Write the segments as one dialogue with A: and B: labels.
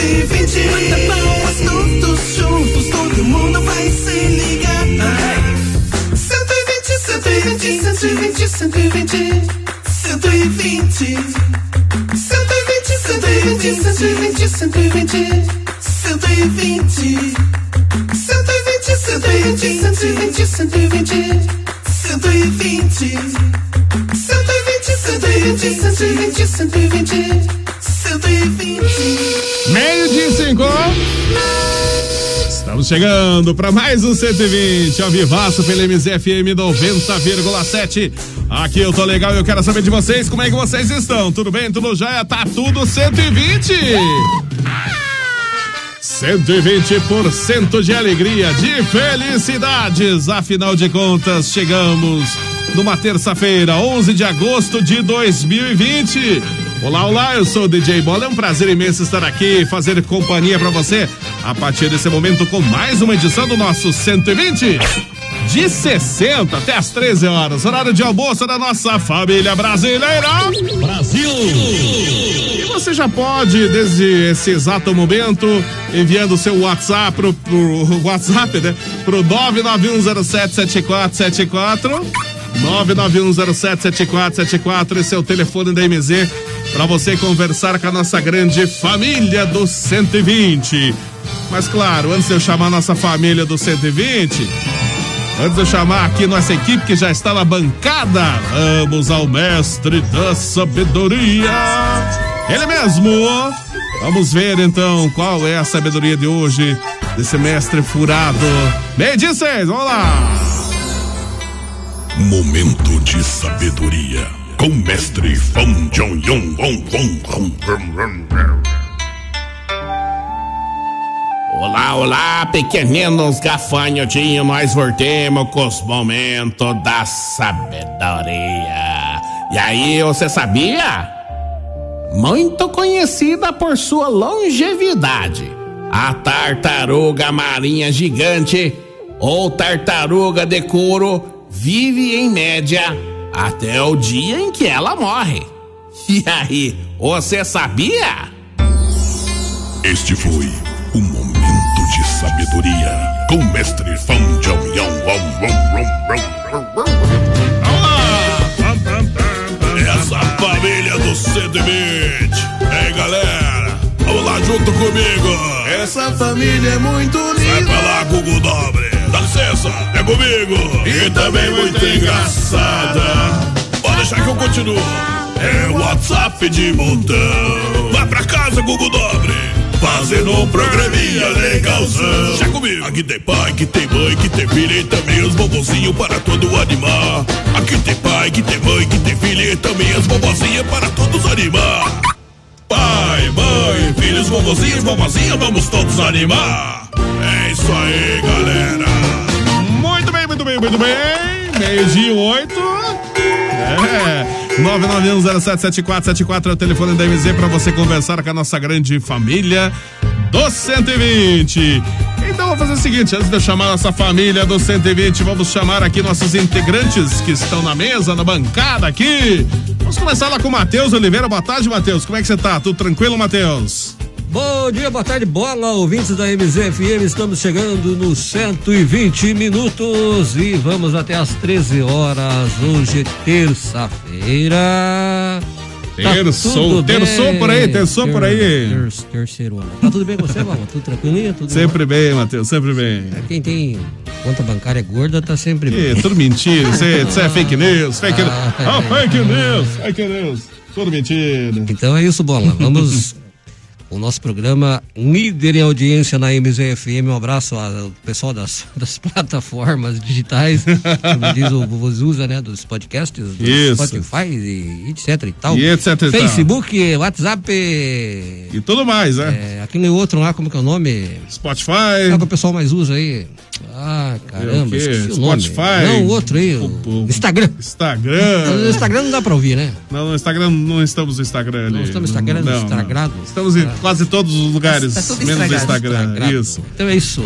A: 120. Bata palmas todos juntos, todo mundo vai se ligar. 120, 120, 120, 120. 120, 120, 120, 120, 120. 120, 120, 120, 120. 120, 120, 120, 120, 120.
B: Meio de cinco. Estamos chegando para mais um 120, ao vivaço pela MZFM 90,7. Aqui eu tô legal e eu quero saber de vocês, como é que vocês estão? Tudo bem? Tudo jóia? Tá tudo 120? 120% de alegria, de felicidades. Afinal de contas, chegamos numa terça-feira, 11 de agosto de 2020. Olá, olá, eu sou o DJ Bola. É um prazer imenso estar aqui, fazer companhia para você a partir desse momento com mais uma edição do nosso 120 de 60 até as 13 horas, horário de almoço da nossa família brasileira. Brasil! E você já pode, desde esse exato momento, enviando o seu WhatsApp pro, pro WhatsApp, né? Pro 991077474. 991077474, esse é o telefone da MZ para você conversar com a nossa grande família do 120. Mas claro, antes de eu chamar a nossa família do 120, Antes de eu chamar aqui nossa equipe que já está na bancada, vamos ao mestre da sabedoria. Ele mesmo. Vamos ver então qual é a sabedoria de hoje desse mestre furado. Meio de seis, vamos lá.
C: Momento de sabedoria com mestre Fong Jong Yong Wong Wong.
D: Olá, olá, pequeninos gafanhotinhos, nós voltemos com os momentos da sabedoria. E aí, você sabia? Muito conhecida por sua longevidade, a tartaruga marinha gigante ou tartaruga de couro vive em média até o dia em que ela morre. E aí, você sabia?
C: Este foi o momento de sabedoria com mestre Wong Wong Wong Wong Wong. Essa família do 120. Ei, galera, vamos lá junto comigo.
A: Essa família é muito
C: Vai
A: linda.
C: pra lá, Google Dobre. Licença, é comigo. E também muito engraçada. Pode deixar que eu continuo. É WhatsApp de montão. Vai pra casa, Google Dobre. Fazendo um programinha legalzão. Já comigo. Aqui tem pai, que tem mãe, que tem filha e também os bobozinhos para todo animar. Aqui tem pai, que tem mãe, que tem filha e também as bobozinhas para todos animar. Pai, mãe, filhos, vovozinhos, vovozinhas, vamos todos animar. É isso aí, galera.
B: Muito bem, muito bem, meio-dia oito. É. 991077474 é o telefone da MZ para você conversar com a nossa grande família do 120. Então vamos fazer o seguinte, antes de eu chamar nossa família do 120, vamos chamar aqui nossos integrantes que estão na mesa, na bancada aqui. Vamos começar lá com o Matheus Oliveira. Boa tarde, Matheus. Como é que você tá? Tudo tranquilo, Matheus?
E: Bom dia, boa tarde, bola, ouvintes da MZFM. Estamos chegando nos 120 minutos e vamos até às 13 horas. Hoje é terça-feira.
B: Terçou,
E: Tá
B: terçou por aí, terçou por aí.
E: Ter, terceiro ano. Tá tudo bem com você, Mama? Tudo tranquilinho? Tudo
B: Sempre bem, Matheus, sempre bem.
E: bom? Quem tem conta bancária gorda tá sempre bem.
B: tudo mentira, isso é, é fake news, fake news.
E: Ah,
B: fake news, fake news. Tudo mentira.
E: Então é isso, bola. Vamos. O nosso programa líder em audiência na MZFM. Um abraço ao pessoal das, das plataformas digitais, como diz o Vovozusa, né? Dos podcasts, do
B: Isso.
E: Spotify e etc e tal.
B: E etc e tal.
E: Facebook, WhatsApp.
B: E tudo mais, né?
E: É, aquele outro lá, como que é o nome?
B: Spotify.
E: Qual que o pessoal mais usa aí? Ah,
B: É
E: caramba,
B: quê?
E: esqueci o nome.
B: Spotify?
E: Não, o outro aí. O,
B: O- o-
E: Instagram. No
B: Instagram.
E: Instagram não dá pra ouvir, né?
B: Não, no Instagram não estamos no Instagram ali.
E: Não estamos no Instagram,
B: Não.
E: Instagrado.
B: Estamos em quase todos os lugares,
F: Tá tudo
B: menos no
F: estragado.
B: Instagram.
E: Instagram.
B: Isso.
E: Então é isso.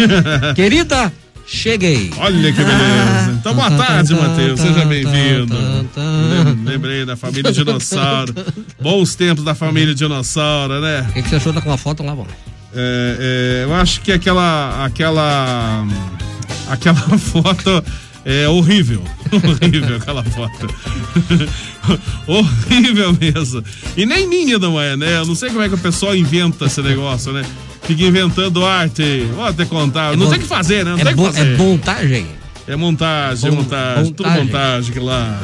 E: Querida, cheguei.
B: Olha que beleza. Então, boa tarde, Matheus. Seja bem-vindo. Lem- Lembrei da família Dinossauro. Bons tempos da família Dinossauro, né?
E: O que, que você achou daquela foto lá, bom?
B: É, é, eu acho que aquela. aquela. aquela foto é horrível. horrível aquela foto. horrível mesmo. E nem minha não é, né? Eu não sei como é que o pessoal inventa esse negócio, né? Fica inventando arte. Vou até contar. não
E: mon-
B: tem o que fazer, né? Não
E: É,
B: tem que fazer.
E: é montagem.
B: É montagem, é
E: Bom-
B: montagem, tudo
E: montagem.
B: montagem que lá.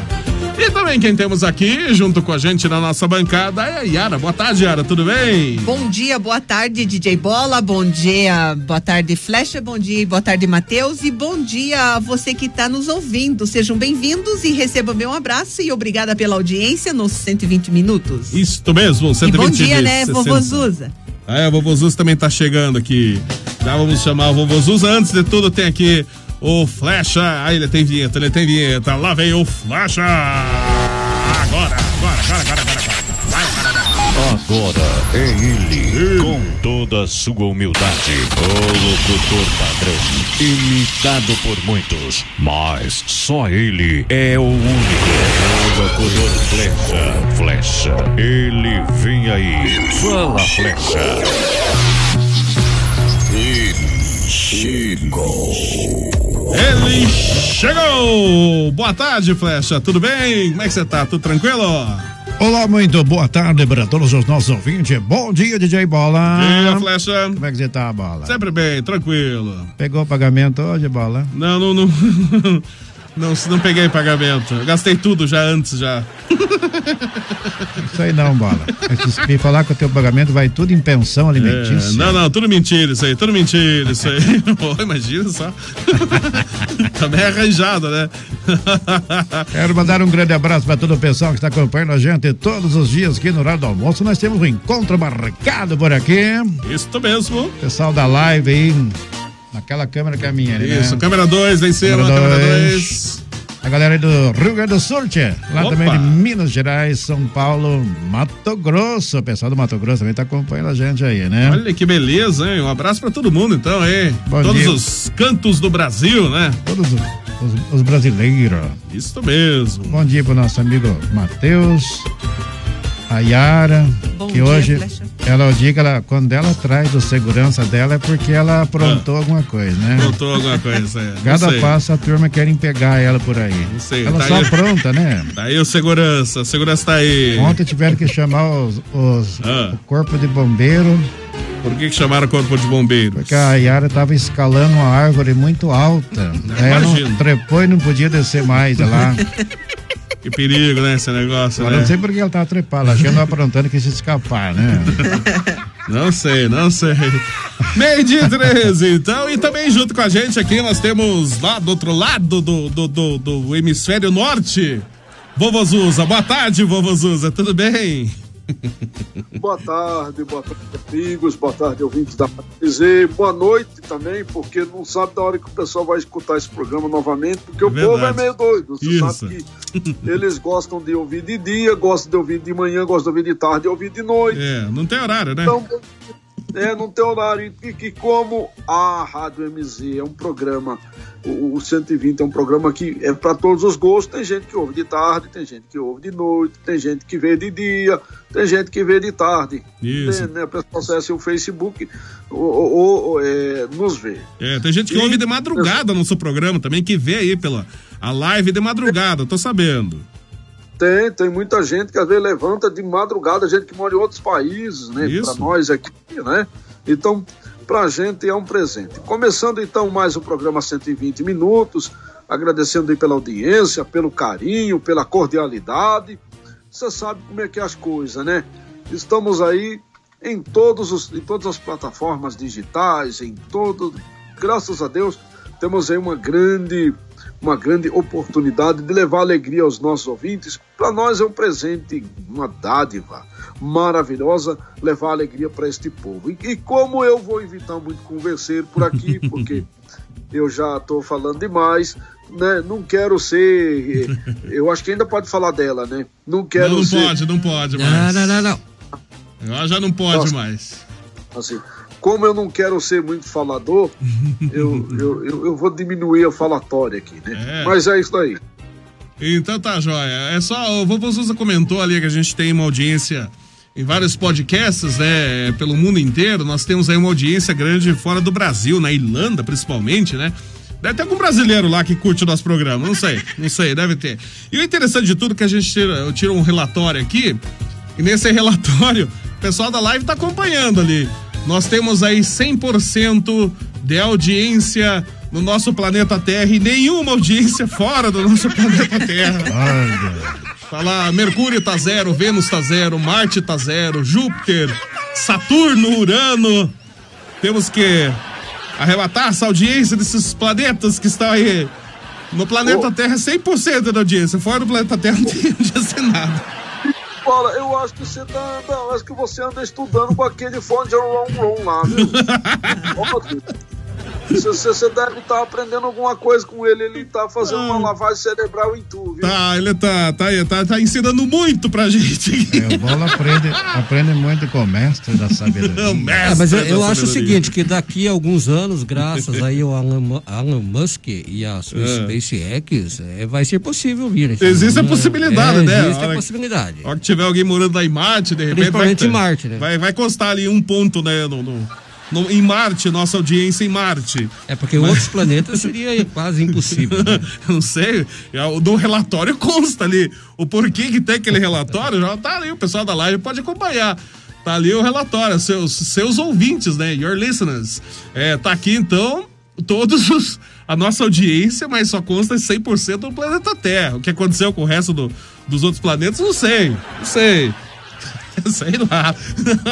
B: E também quem temos aqui, junto com a gente na nossa bancada, é a Yara. Boa tarde, Yara, tudo bem?
F: Bom dia, boa tarde, DJ Bola. Bom dia, boa tarde, Flecha. Bom dia boa tarde, Matheus. E bom dia a você que está nos ouvindo. Sejam bem-vindos e recebam meu abraço e obrigada pela audiência nos 120 minutos.
B: Isto mesmo,
F: E
B: 120
F: bom dia, né,
B: 60.
F: vovô Zuza?
B: Ah, é, o vovô Zuz também tá chegando aqui. Já vamos chamar o vovô Zuz. Antes de tudo, tem aqui o Flecha. Ah, ele tem vinheta, ele tem vinheta. Lá vem o Flecha. Agora, agora, agora, agora, agora. agora. Vai, vai, vai.
G: Agora é ele, com toda a sua humildade, o locutor padrão, imitado por muitos, mas só ele é o único, o locutor flecha, flecha, ele vem aí, fala flecha.
B: Ele chegou! Boa tarde, Flecha. Tudo bem? Como é que você tá? Tudo tranquilo?
H: Olá, muito boa tarde para todos os nossos ouvintes. Bom dia, DJ Bola.
B: Dia, Flecha.
H: Como é que você tá, Bola?
B: Sempre bem, tranquilo.
H: Pegou o pagamento hoje, Bola?
B: Não, não, não. Não, não peguei pagamento. Eu Gastei tudo já antes já.
H: Isso aí não, Bola. Se me falar que o teu pagamento vai tudo em pensão
B: É,
H: alimentícia.
B: não, não, tudo mentira isso aí, tudo mentira isso aí. Pô, imagina só. tá bem arranjado, né?
H: Quero mandar um grande abraço para todo o pessoal que está acompanhando a gente todos os dias aqui no horário do almoço. Nós temos um encontro marcado por aqui.
B: Isso mesmo.
H: Pessoal da live aí, naquela câmera que é a minha, né?
B: Isso, câmera 2, venceram
H: Câmera
B: câmera
H: dois.
B: 2.
H: A galera aí do Rio Grande do Sul, tchê. Lá
B: Opa.
H: também de Minas Gerais, São Paulo, Mato Grosso. O pessoal do Mato Grosso também tá acompanhando a gente aí, né?
B: Olha que beleza, hein? Um abraço pra todo mundo, então, hein?
H: Bom
B: Todos
H: dia.
B: os cantos do Brasil, né?
H: Todos os, os- os brasileiros.
B: Isso mesmo.
H: Bom dia pro nosso amigo Matheus, a Yara,
F: Bom
H: que
F: dia,
H: hoje
F: Flecha.
H: ela o que ela quando ela traz do segurança dela é porque ela aprontou alguma coisa, né?
B: Faltou alguma coisa, é. Não
H: Cada
B: sei.
H: passo a turma querem pegar ela por aí.
B: Não sei,
H: ela
B: tá
H: só
B: aí.
H: apronta, né?
B: Tá aí o segurança, o segurança tá aí.
H: Ontem tiveram que chamar os, os-
B: Ah.
H: o corpo de bombeiro,
B: Por que, que chamaram o corpo de bombeiros?
H: porque a Yara tava escalando uma árvore muito alta. Aí ela não trepou e não podia descer mais lá.
B: Que perigo, né, esse negócio,
H: Agora
B: né?
H: não sei por que ela tava trepando, ela chegou aprontando que se escapar, né?
B: Não sei, não sei. Meio dia 13, então, e também junto com a gente aqui nós temos lá do outro lado do, do, do, do hemisfério norte, Vovô Zuza. Boa tarde, Vovô Zuza, tudo bem?
I: Boa tarde, boa tarde, amigos, boa tarde, ouvintes da dizer boa noite também, porque não sabe da hora que o pessoal vai escutar esse programa novamente, porque o
B: Verdade.
I: povo é meio doido. Você
B: Isso.
I: sabe que eles gostam de ouvir de dia, gostam de ouvir de manhã, gostam de ouvir de tarde e ouvir de noite.
B: É, não tem horário, né?
I: Então, é, não tem horário. E que como a Rádio MZ é um programa, o, o 120 é um programa que é para todos os gostos, tem gente que ouve de tarde, tem gente que ouve de noite, tem gente que vê de dia, tem gente que vê de tarde.
B: Isso.
I: Tem, né, o pessoal acessa o Facebook ou, ou- ou, é, nos vê.
B: É, tem gente que ouve de madrugada no seu programa também, que vê aí pela a live de madrugada, tô sabendo.
I: Tem, tem muita gente que às vezes levanta de madrugada, gente que mora em outros países, né?
B: Isso.
I: Para nós aqui, né? Então, pra gente é um presente. Começando então mais o programa 120 minutos, agradecendo aí pela audiência, pelo carinho, pela cordialidade. Você sabe como é que é as coisas, né? Estamos aí em todos os em todas as plataformas digitais, em todo, graças a Deus, temos aí uma grande uma grande oportunidade de levar alegria aos nossos ouvintes. Para nós é um presente, uma dádiva maravilhosa levar alegria para este povo. E, e como eu vou evitar muito converseiro por aqui, porque eu já estou falando demais, né? Não quero ser. eh, Eu acho que ainda pode falar dela, né? Não quero
B: não, não
I: ser.
B: pode, não pode
E: Não,
B: mais.
E: não, não, não.
B: Ela já não pode
I: Nossa.
B: mais.
I: assim, como eu não quero ser muito falador, eu, eu, eu, eu vou diminuir a falatória aqui, né?
B: É.
I: Mas é isso aí.
B: Então tá, joia. É só, o Vovô Zuza comentou ali que a gente tem uma audiência em vários podcasts, né, pelo mundo inteiro. Nós temos aí uma audiência grande fora do Brasil, na Irlanda principalmente, né? Deve ter algum brasileiro lá que curte o nosso programa, não sei, não sei, deve ter. E o interessante de tudo é que a gente tira, eu tiro um relatório aqui, e nesse relatório, o pessoal da live tá acompanhando ali. Nós temos aí 100% de audiência no nosso planeta Terra e nenhuma audiência fora do nosso planeta Terra. Tá lá, Mercúrio tá zero, Vênus tá zero, Marte tá zero, Júpiter, Saturno, Urano. Temos que arrebatar essa audiência desses planetas que estão aí. No planeta Terra, 100% da audiência. Fora do planeta Terra, não tem audiência nada.
I: Olha, eu acho que você tá. Não, acho que você anda estudando com aquele fone de ron ron lá, viu? Olha, Você, deve estar aprendendo alguma coisa com ele, ele tá fazendo uma lavagem cerebral em tu, viu?
B: Tá, ele tá, tá, aí, tá, tá ensinando muito pra gente.
H: É, o Bola aprende, aprende muito com o mestre da sabedoria.
E: É, mas eu, eu acho o seguinte, que daqui a alguns anos, graças aí ao Alan, Alan Musk e a sua
B: É.
E: SpaceX, é, vai ser possível vir. esse
B: Existe a
E: né?
B: possibilidade,
E: É,
B: né?
E: Existe
B: Hora
E: a
B: que-
E: possibilidade.
B: Ó, que tiver alguém morando lá em Marte, de repente.
E: Principalmente
B: vai,
E: em Marte, né?
B: Vai, vai constar ali um ponto, né? No, no- no- em Marte, nossa audiência em Marte.
E: É porque outros planetas seria quase impossível. né?
B: Não sei. é, Do relatório consta ali. O porquê que tem aquele relatório já tá ali. O pessoal da live pode acompanhar. Tá ali o relatório, seus, seus ouvintes, né? Your listeners. É, tá aqui então todos os. A nossa audiência, mas só consta 100% do planeta Terra. O que aconteceu com o resto do- dos outros planetas, não sei. Não sei. Sei lá.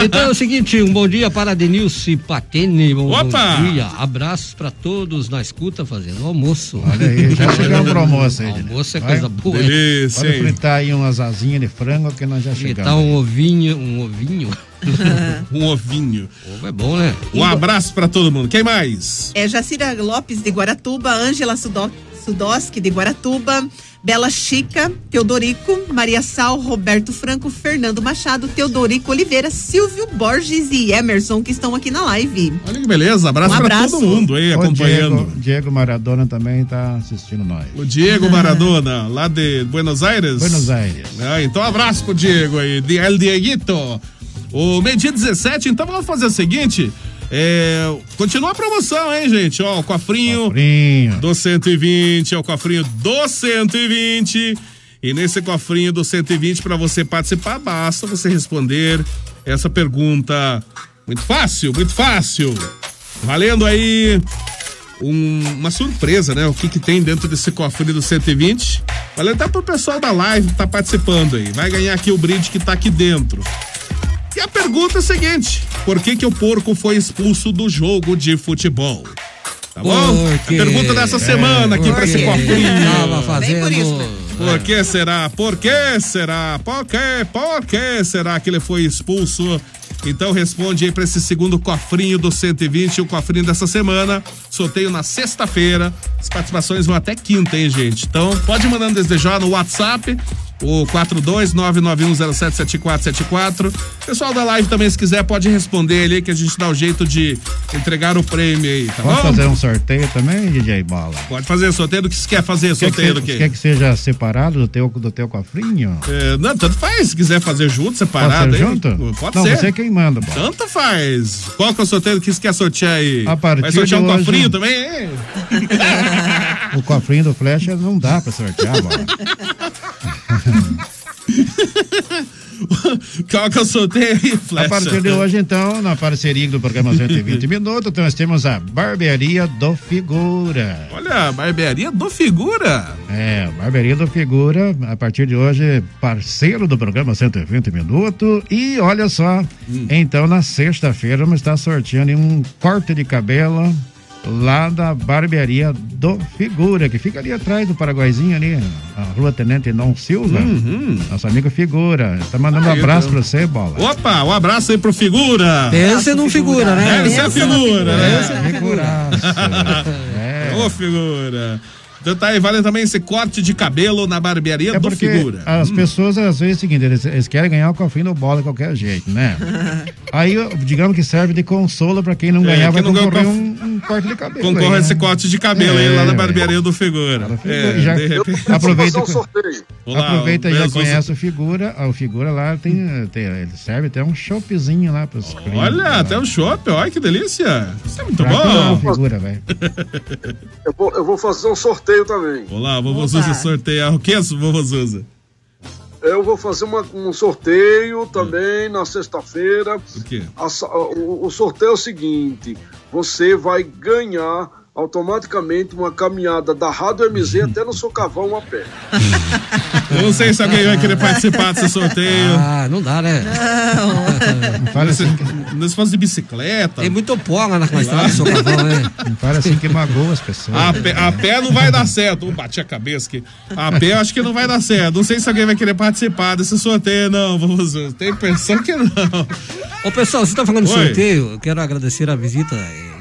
E: Então é o seguinte, um bom dia para Denilce Patene. Bom,
B: Opa!
E: bom dia. Abraços para todos na escuta fazendo almoço.
H: Olha aí, já chegamos pro almoço aí.
E: Almoço é
H: Vai.
E: coisa boa. hein?
B: Delícia,
H: Pode fritar aí umas asinhas de frango que nós já
E: Fritar
H: chegamos.
E: um ovinho, um ovinho.
B: Um ovinho.
E: Ovo é bom, né?
B: Um abraço pra todo mundo. Quem mais?
F: É Jacira Lopes de Guaratuba, Ângela Sudo- Sudoski de Guaratuba, Bela Chica, Teodorico, Maria Sal, Roberto Franco, Fernando Machado, Teodorico Oliveira, Silvio Borges e Emerson que estão aqui na live.
B: Olha que beleza. Abraço,
F: Um
B: pra
F: abraço.
B: todo mundo aí acompanhando.
H: Diego, Diego Maradona também tá assistindo nós.
B: O Diego Maradona, lá de Buenos Aires.
H: Buenos Aires.
B: Ah, então, abraço pro Diego aí, de El Dieguito. O meio-dia 17, então vamos fazer o seguinte. É, continua a promoção, hein, gente? Ó, o cofrinho,
H: Cofrinho.
B: do 120, é o cofrinho do 120. E nesse cofrinho do 120, para você participar, basta você responder essa pergunta. Muito fácil, muito fácil. Valendo aí um- uma surpresa, né? O que, que tem dentro desse cofre do 120. Valeu até pro pessoal da live que tá participando aí. Vai ganhar aqui o brinde que tá aqui dentro. E a pergunta é a seguinte: por que, que o porco foi expulso do jogo de futebol? Tá bom?
E: Porque-
B: A pergunta dessa semana aqui pra esse
E: Porque
B: cofrinho.
E: Tava fazendo.
B: Por que será? Por que será? Por que? Por que será que ele foi expulso? Então responde aí pra esse segundo cofrinho do 120, o cofrinho dessa semana. Sorteio na sexta-feira. As participações vão até quinta, hein, gente? Então pode mandando desde já no WhatsApp. O 42991077474. Pessoal da live também, se quiser, pode responder ali que a gente dá o jeito de entregar o prêmio aí, tá
H: Pode
B: bom?
H: fazer um sorteio também, DJ Bola?
B: Pode fazer sorteio do que você quer fazer,
H: Quer que,
B: sorteio do quê?
H: quer que seja separado do teu, do teu cofrinho?
B: É, não, tanto faz. Se quiser fazer junto, separado.
H: Pode ser
B: aí,
H: junto?
B: Pode
H: Não,
B: ser.
H: você é quem manda, Bola.
B: Tanto faz. Qual que é o sorteio que você quer sortear aí?
H: A partir
B: Vai sortear um
H: hoje-
B: cofrinho também?
H: O cofrinho do Flecha não dá pra sortear, Bola.
B: Qual que é o sorteio aí, Flecha?
H: A partir de hoje, então, na parceria do programa 120 Minutos, então, nós temos a Barbearia do Figura.
B: Olha, barbearia do Figura.
H: É, Barbearia do Figura, a partir de hoje, parceiro do programa 120 Minutos. E olha só,
B: Hum.
H: então na sexta-feira vamos estar sorteando um corte de cabelo lá da Barbearia do Figura, que fica ali atrás do Paraguaizinho ali, a rua Tenente Não Silva. Nosso amigo Figura. Tá mandando um abraço pra você, Bola.
B: Opa, um abraço aí pro Figura.
E: Pensa num figura, né?
B: Deve ser a figura, né?
H: Figuraço. É.
B: Ô, figura. Então tá aí, vale também esse corte de cabelo na barbearia
H: É
B: do
H: porque
B: Figura.
H: as
B: Hum.
H: pessoas, às vezes, é o seguinte, eles, eles querem ganhar o cofrinho do bola de qualquer jeito, né? Aí, digamos que serve de consolo pra quem não
B: É,
H: ganhar,
B: quem
H: vai
B: não
H: concorrer
B: cof-
H: um, um corte de cabelo.
B: Concorre
H: aí,
B: a
H: né?
B: esse corte de cabelo aí
H: É,
B: lá na
H: velho.
B: barbearia do Figura. É,
H: já-
B: de repente.
H: aproveita,
I: Vou fazer um sorteio.
B: Olá,
H: aproveita e já conhece o figura. O figura lá tem, tem ele serve até um choppzinho lá pros clientes.
B: Olha, até o shopping, olha que delícia. Isso é muito
H: Pra
B: bom.
H: figura, velho.
I: Eu vou, eu vou fazer um sorteio também.
B: Olá, vovô Zuza sorteia. O que é isso, vovô Zuza?
I: Eu vou fazer uma- um sorteio também na sexta-feira.
B: O quê?
I: A o, o sorteio é o seguinte: você vai ganhar automaticamente uma caminhada da Rádio MZ até no Socavão a pé.
B: Eu não sei se alguém vai querer participar desse sorteio.
E: Ah, não dá, né?
H: Não fala
B: Nesse,
H: assim,
B: nesse fosse de bicicleta.
E: Tem muito pó lá na estrada do Socavão, né?
H: assim que magoa as pessoas.
B: A pé, a pé não vai dar certo. Uh, bati a cabeça aqui. A pé eu acho que não vai dar certo. Não sei se alguém vai querer participar desse sorteio, não, Zuza. Tem pessoa que não.
E: Ô pessoal, você tá falando de sorteio, eu quero agradecer a visita.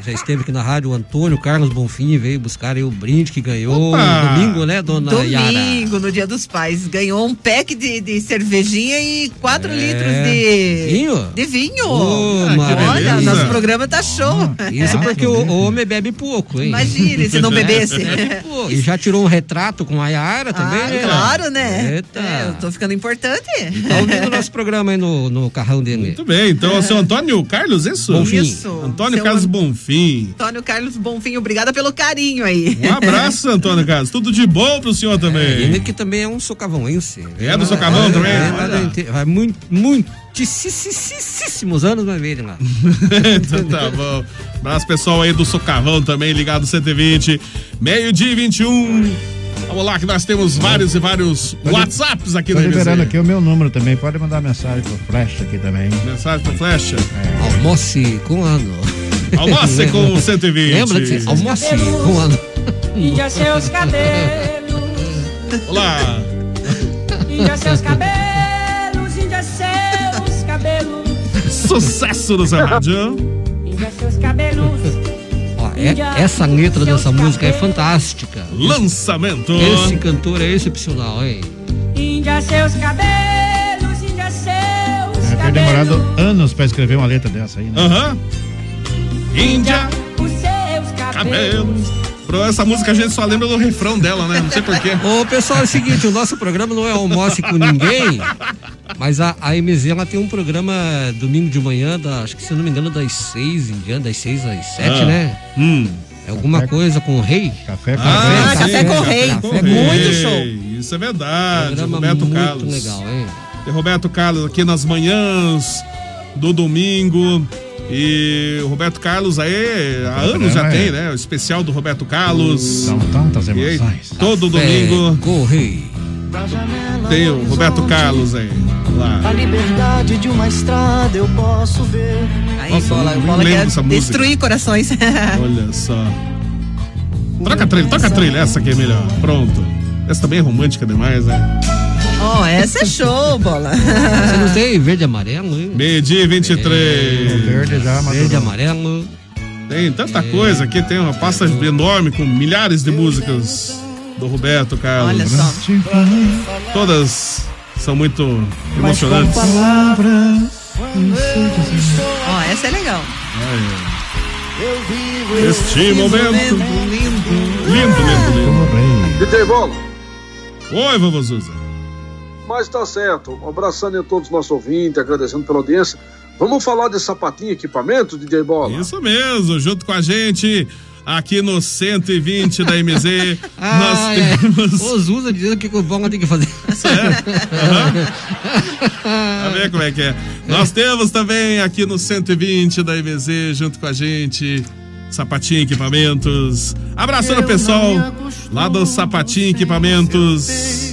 E: Já esteve aqui na rádio o Antônio Carlos Bonfim, veio buscar aí o brinde que ganhou
B: Opa!
E: no domingo, né, dona Yara?
F: Domingo, no Dia dos Pais, ganhou um pack de, de cervejinha e 4
E: É.
F: litros de
E: Vinho?
F: De vinho.
E: Ô,
F: Olha,
E: maravilha.
F: nosso programa tá show.
E: Isso porque o, o homem bebe pouco, hein?
F: Imagine, se não bebesse.
E: Pô, e já tirou um retrato com a Yara também,
F: Ah,
E: né?
F: claro, né?
E: Eita.
F: É, eu tô ficando importante.
E: Tá ouvindo o nosso programa aí no, no carrão dele.
B: Muito bem, então é o seu Antônio Carlos, isso?
E: Bonfim.
F: Isso.
B: Antônio
F: Seu
B: Carlos
F: An-
B: Bonfim.
F: Antônio Carlos Bonfim, obrigada pelo carinho aí.
B: Um abraço, Antônio Carlos. Tudo de bom pro senhor também.
E: Ele que também é um socavãoense.
B: É do Socavão também?
E: É, do inte- vai muito, muitíssimos anos vai ver ele lá.
B: então tá bom. Abraço pessoal aí do Socavão também, ligado 120. Meio-dia e 21. Vamos lá, que nós temos vários e vários WhatsApps aqui
H: Tô
B: no
H: liberando aqui o meu número também. Pode mandar mensagem pro Flash aqui também.
B: Mensagem pro Flecha.
E: Almoce com ano.
B: Almoce com o 120.
E: Lembra disso? Almoce com ano.
J: India seus cabelos,
B: Olá.
J: India seus cabelos, India seus cabelos,
B: Sucesso no seu rádio.
J: India seus cabelos.
E: Ó, é- essa letra dessa música é fantástica.
B: Lançamento.
E: Esse cantor é excepcional, hein?
J: Índia seus cabelos, Índia seus
H: É, foi
J: cabelos.
H: demorado anos pra escrever uma letra dessa aí, né?
B: Aham. Índia,
J: Os seus cabelos.
B: cabelos. Pro essa música a gente só lembra do refrão dela, né? Não sei porquê.
E: Ô, pessoal, é o seguinte, o nosso programa não é almoce com ninguém, mas a, a MZ ela tem um programa domingo de manhã, da, acho que se eu não me engano, das seis em diante, das seis às sete,
B: Ah.
E: né?
B: Hum.
E: É alguma coisa com o rei?
H: Café com
F: Ah,
H: rei.
F: café com rei.
E: Café com
F: Muito
E: rei.
F: show.
B: Isso é verdade.
E: Programa
B: Roberto
E: muito
B: Carlos.
E: legal, hein?
B: Tem Roberto Carlos aqui nas manhãs do domingo. E o Roberto Carlos aí, há anos já
H: programa
B: tem,
H: é-
B: né? O especial do Roberto Carlos.
H: São tantas
B: E aí,
H: emoções.
B: todo domingo
E: com o rei.
B: tem o Roberto Carlos aí. Lá.
K: A liberdade de uma estrada eu posso ver.
F: Aí,
B: Nossa,
F: bola, bola
B: lembro
F: quer
B: dessa música.
F: destruir corações.
B: Olha só. Troca a trilha, toca a trilha, essa aqui é melhor. Pronto. Essa também é romântica demais, né?
F: Ó, essa é show, bola.
E: Você não tem verde e amarelo, hein?
B: Meio-dia e 23.
H: Verde já, mas
E: Verde e amarelo.
B: Tem tanta coisa aqui, tem uma pasta enorme com milhares de músicas do Roberto Carlos.
F: Olha só.
B: Todas são muito emocionantes.
F: Ó, essa é legal.
B: Este momento. Lindo, lindo, lindo.
I: DJ Bola,
B: Oi, vovô Zuza.
I: Mas tá certo. Um abraçando a todos os nossos ouvintes, agradecendo pela audiência. Vamos falar de sapatinho e equipamento, DJ Bola?
B: Isso mesmo, junto com a gente aqui no 120 da MZ,
E: Ah,
B: nós
E: é.
B: temos.
E: O Zuza dizendo que o Bonga tem que fazer.
B: Tá vendo como é que é? Nós temos também aqui no 120 da MZ, junto com a gente, Sapatinho Equipamentos. Abraçando o pessoal lá do Sapatinho Equipamentos.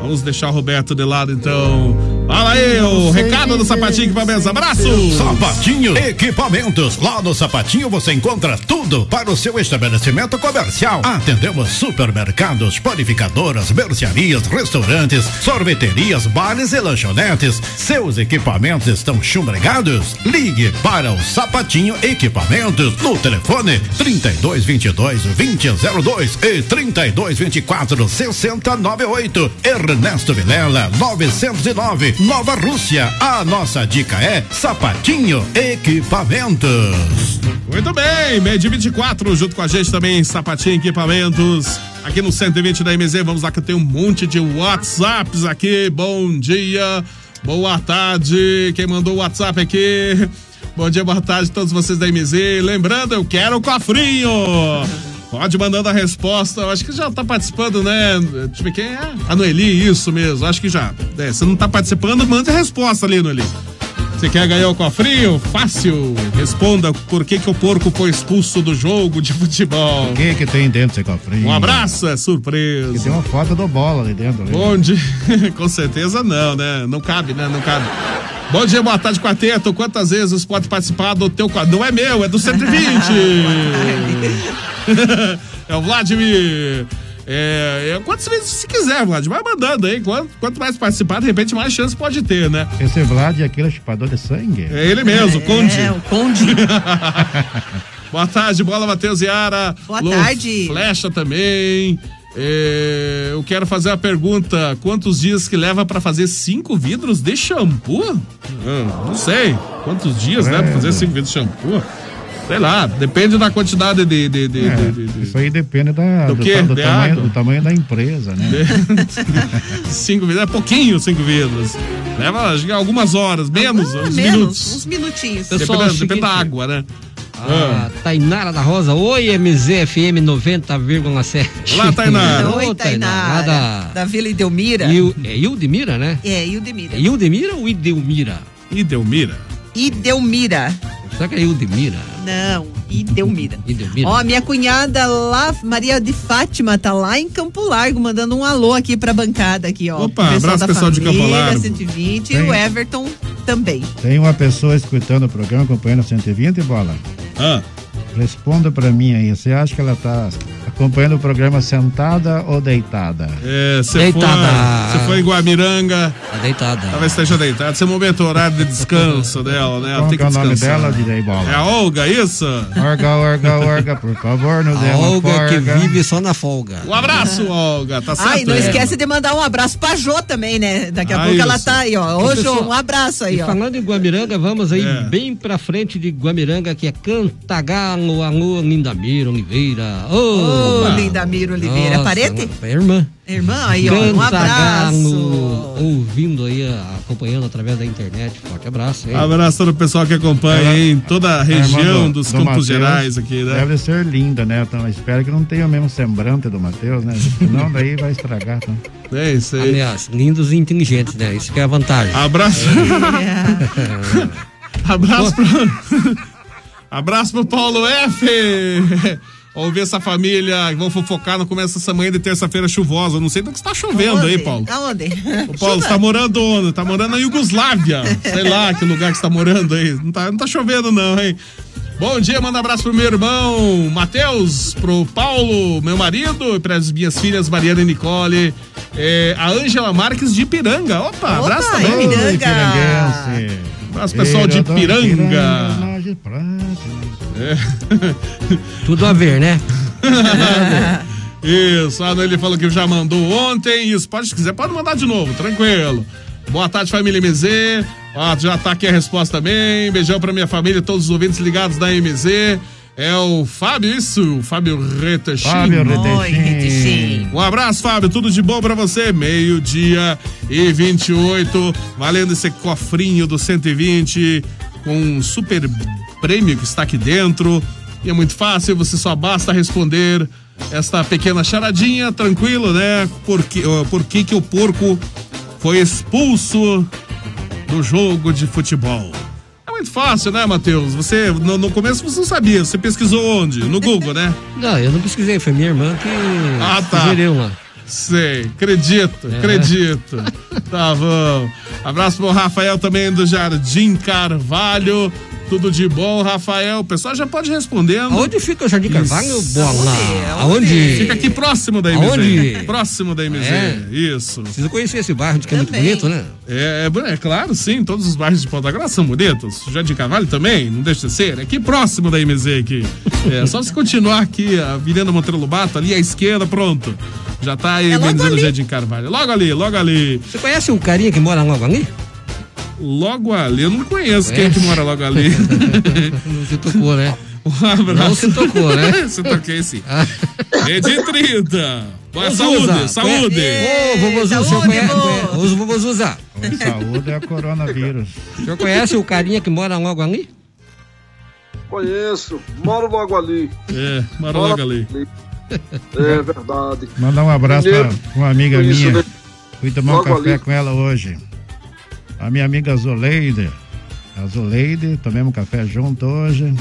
B: Vamos deixar o Roberto de lado então. Fala aí, o recado do Sapatinho Equipamentos. Abraço!
L: Sapatinho Equipamentos. Lá no Sapatinho você encontra tudo para o seu estabelecimento comercial. Atendemos supermercados, panificadoras, mercearias, restaurantes, sorveterias, bares e lanchonetes. Seus equipamentos estão chumbregados? Ligue para o Sapatinho Equipamentos no telefone 3222 2002 e 3224 6098. Ernesto Vilela 909 Nova Rússia. A nossa dica é Sapatinho Equipamentos.
B: Muito bem, meio de 24, junto com a gente também, Sapatinho Equipamentos. Aqui no 120 da MZ, vamos lá que eu tenho um monte de WhatsApps aqui. Bom dia, boa tarde. Quem mandou o WhatsApp aqui? Bom dia, boa tarde a todos vocês da MZ. Lembrando, eu quero o cofrinho. Pode mandando a resposta. Eu acho que já tá participando, né? Deixa eu ver quem é. A Noeli, isso mesmo. Acho que já. É, você não tá participando, mande a resposta ali, Noeli. Você quer ganhar o cofrinho? Fácil. Responda por que, que o porco foi expulso do jogo de futebol.
H: O que que tem dentro desse cofrinho?
B: Um abraço, é
H: Que
B: surpresa.
H: tem uma foto do bola ali dentro. né?
B: Bom dia. Com certeza não, né? Não cabe, né? Não cabe. Bom dia, boa tarde, quarteto. Quantas vezes pode participar do teu quadro? Não é meu, é do 120. é o Vladimir. É, é, quantas vezes se quiser, Vlad, vai mandando aí. Quanto, quanto mais participar, de repente mais chance pode ter, né?
H: Esse Vlad é aquele chupador de sangue?
B: É ele mesmo, o Conde.
F: É, o Conde.
B: Boa tarde, bola Matheus Yara.
F: Boa
B: Lu
F: tarde.
B: Flecha também. É, eu quero fazer a pergunta: quantos dias que leva pra fazer cinco vidros de shampoo? Ah, não sei. Quantos dias, né, pra fazer cinco vidros de shampoo? Sei lá, depende da quantidade de. de, de,
H: É,
B: de- de- de-
H: Isso aí depende da,
B: Do
H: do,
B: quê?
H: do
B: De
H: tamanho, do tamanho da empresa, né?
B: cinco vidros, é pouquinho cinco vidros. Leva acho que algumas horas, menos,
F: Ah,
B: uns
F: menos,
B: minutos.
F: uns minutinhos.
E: Pessoal,
B: Dependendo,
E: é o
B: depende da água, né?
E: A Tainara da Rosa, oi MZFM 90,7.
B: Olá, Tainara.
F: Oi,
E: Lá
F: Tainara.
E: da...
F: Da Vila Idelmira.
E: Il... É Ildemira, né?
F: É, Ildemira.
E: É Ildemira ou Idelmira?
B: Idelmira.
F: Idelmira.
E: Será que é Ildemira?
F: Não, Idelmira.
E: Idelmira.
F: Ó, minha cunhada lá, Maria de Fátima, tá lá em Campo Largo, mandando um alô aqui pra bancada aqui, ó.
B: Opa,
F: Pro
B: abraço,
F: da
B: pessoal de Campo
F: família,
B: Largo.
F: 120 e
H: Tem.
F: o Everton também.
H: Tem uma pessoa escutando o programa, acompanhando 120, bola?
B: Ah,
H: Responda pra mim aí, você acha que ela tá acompanhando o programa sentada ou deitada?
B: é, você foi,
E: Deitada.
B: você foi em Guamiranga,
E: Tá deitada.
B: talvez esteja deitado. Esse é o momento horário de descanso dela, né? Ela
H: Qual
B: tem
H: que é o nome
B: descansar.
H: dela, DJ
B: É
H: Bola?
B: a Olga, isso?
H: Orga, orga, orga, por favor, nos dê
E: A
H: uma
E: Olga que vive só na folga.
B: Um abraço, Olga, tá certo?
F: Ai, não
B: É.
F: esquece de mandar um abraço pra Jô também, né? Daqui a
B: Ah,
F: pouco ela
B: isso.
F: tá aí, ó. Ô, Jô,
E: Pessoal,
F: um abraço aí,
E: E
F: ó.
E: falando em Guamiranga, vamos aí
B: É.
E: bem pra frente de Guamiranga, que é Cantagalo, alô, Lindamir Oliveira. Ô,
F: Ô, Lindamir Oliveira.
E: Nossa,
F: Parente?
E: É irmã.
F: Irmã, aí, ó. Um abraço.
E: Ouvindo aí, acompanhando através da internet. Forte abraço. hein?
B: Abraço todo o pessoal que acompanha aí em toda a região
H: do-
B: dos
H: do
B: Campos
H: Mateus
B: Gerais aqui, né?
H: Deve ser linda, né? Então, espero que não tenha o mesmo semblante do Matheus, né? Senão daí vai estragar. Então.
B: É isso aí.
E: Aliás, lindos e inteligentes, né? Isso que é a vantagem.
B: Abraço. Abraço pro. Abraço pro Paulo F. Ouvir essa família, vão fofocar no começo dessa manhã de terça-feira chuvosa. Não sei do que está chovendo aí,
F: Aonde?
B: Paulo.
F: Aonde?
B: Ô, Paulo, você tá morando onde? Tá morando na Iugoslávia. Sei lá que lugar que você tá morando aí. Não tá, não tá chovendo, não, hein? Bom dia, manda um abraço pro meu irmão Matheus, pro Paulo, meu marido, e pras minhas filhas Mariana e Nicole, é, a Ângela Marques de Piranga. Opa, abraço também.
H: Oi, Piranguense.
B: Abraço pessoal de
H: Piranga, Prata.
B: É.
E: Tudo a ver, né?
B: Isso, ele falou que já mandou ontem. Isso, pode, se quiser, pode mandar de novo, tranquilo. Boa tarde, família MZ. Ah, já tá aqui a resposta também. Beijão pra minha família, todos os ouvintes ligados da MZ. É o Fábio, isso, o Fábio Retechin.
H: Fábio Retechin.
B: Um abraço, Fábio, tudo de bom pra você. Meio-dia e 28, valendo esse cofrinho do 120 com um super prêmio que está aqui dentro. E é muito fácil, você só basta responder esta pequena charadinha, tranquilo, né? Por que, por que, que o porco foi expulso do jogo de futebol? É muito fácil, né, Matheus? Você, no, no começo você não sabia, você pesquisou onde? No Google, né?
E: Não, eu não pesquisei, foi minha irmã que
B: Ah, tá.
E: sugeriu lá.
B: Sei, acredito,
E: É.
B: acredito. Tá bom. Abraço pro Rafael também do Jardim Carvalho. Tudo de bom, Rafael. O pessoal já pode respondendo.
E: Aonde fica o Jardim Carvalho,
B: Isso.
E: bola? Aonde?
B: Fica aqui próximo da MZ.
E: Aonde?
B: Próximo da MZ.
E: É.
B: Isso.
E: Precisa conhecer esse bairro, que é muito bonito, né?
B: É, é, é claro, sim, todos os bairros de Ponta Grossa são bonitos. Jardim Carvalho também, não deixa de ser. É aqui próximo da MZ aqui. É só você continuar aqui, a Avenida Monteiro Lobato, ali à esquerda, pronto. Já tá aí
E: É ali.
B: Jardim Carvalho. Logo ali, logo ali.
E: Você conhece um carinha que mora logo ali?
B: Logo ali, eu não conheço quem é que mora logo ali.
E: Não se tocou, né?
B: Um abraço.
E: Não se tocou, né?
B: se toquei sim. Rede 30. Boa saúde, saúde.
E: Ô, vovozuza, o senhor conhece? Vovozuza.
H: Com saúde é coronavírus.
E: O senhor conhece o carinha que mora logo ali?
I: Conheço, moro logo ali.
B: É, mora logo ali.
I: É verdade.
H: Mandar um abraço pra
I: Primeiro,
H: uma amiga minha. Fui tomar um
I: Logo
H: café
I: ali.
H: com ela hoje. A minha amiga Zoleide. A Zoleide, tomamos um café junto hoje.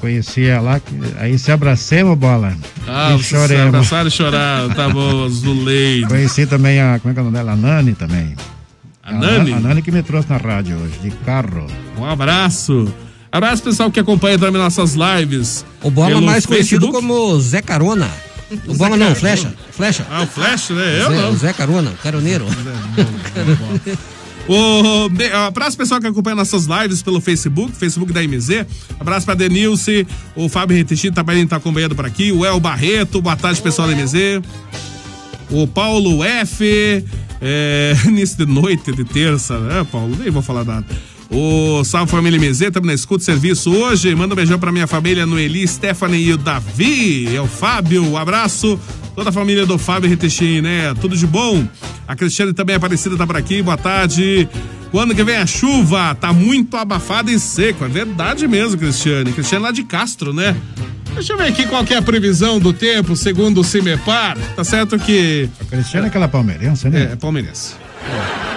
H: Conheci ela lá, que- aí se abracemos, bola.
B: Ah,
H: e
B: vocês se
H: choremos.
B: abraçaram e choraram. Tá bom, Zuleide.
H: Conheci também a, como é que é o nome dela? A Nani também.
B: A Nani?
H: A Nani que me trouxe na rádio hoje, de carro.
B: Um abraço. Abraço, pessoal que acompanha também nossas lives.
E: O Bola mais conhecido
B: Facebook.
E: como Zé Carona. O Bola não, Flecha. Flecha.
B: Ah, o Flash, né? Eu
E: Zé,
B: não.
E: o Zé Carona, caroneiro.
B: O, abraço pessoal que acompanha nossas lives pelo Facebook, Facebook da MZ. Abraço pra Denilce, o Fábio Retechim também tá acompanhando por aqui, o El Barreto, boa tarde pessoal da MZ. O Paulo F, é, início de noite de terça, né, Paulo? Nem vou falar nada. O Salve Família MZ, estamos na escuta serviço hoje. Manda um beijão pra minha família, Noeli, Stephanie e o Davi. É o Fábio, um abraço. Toda a família do Fábio Retechim, né? Tudo de bom. A Cristiane também Aparecida tá por aqui, boa tarde. Quando que vem a chuva? Tá muito abafado e seco. É verdade mesmo, Cristiane. Cristiane lá de Castro, né? Deixa eu ver aqui qual que é a previsão do tempo, segundo o Cimepar. Tá certo que.
H: A Cristiane é aquela palmeirense, né?
B: É, palmeirense.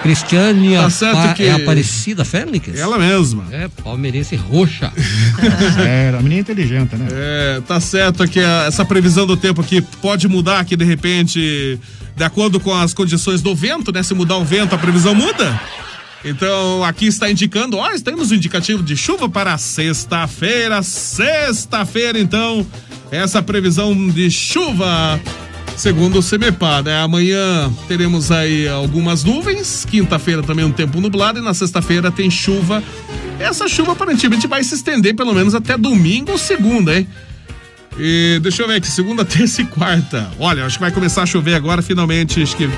E: Cristiane
B: Tá
E: Apa-
B: certo que-
E: é Aparecida Félix?
B: Ela mesma.
E: É, palmeirense roxa.
H: É, a menina é inteligente, né?
B: É, tá certo que a- essa previsão do tempo aqui pode mudar aqui de repente, de acordo com as condições do vento, né? Se mudar o vento, a previsão muda. Então, aqui está indicando, ó, temos um indicativo de chuva para sexta-feira. Sexta-feira, então, essa previsão de chuva, segundo o CEMEPAR, né? Amanhã teremos aí algumas nuvens, quinta-feira também um tempo nublado e na sexta-feira tem chuva. Essa chuva aparentemente vai se estender pelo menos até domingo ou segunda, hein? E deixa eu ver aqui, segunda, terça e quarta. Olha, acho que vai começar a chover agora, finalmente. Acho que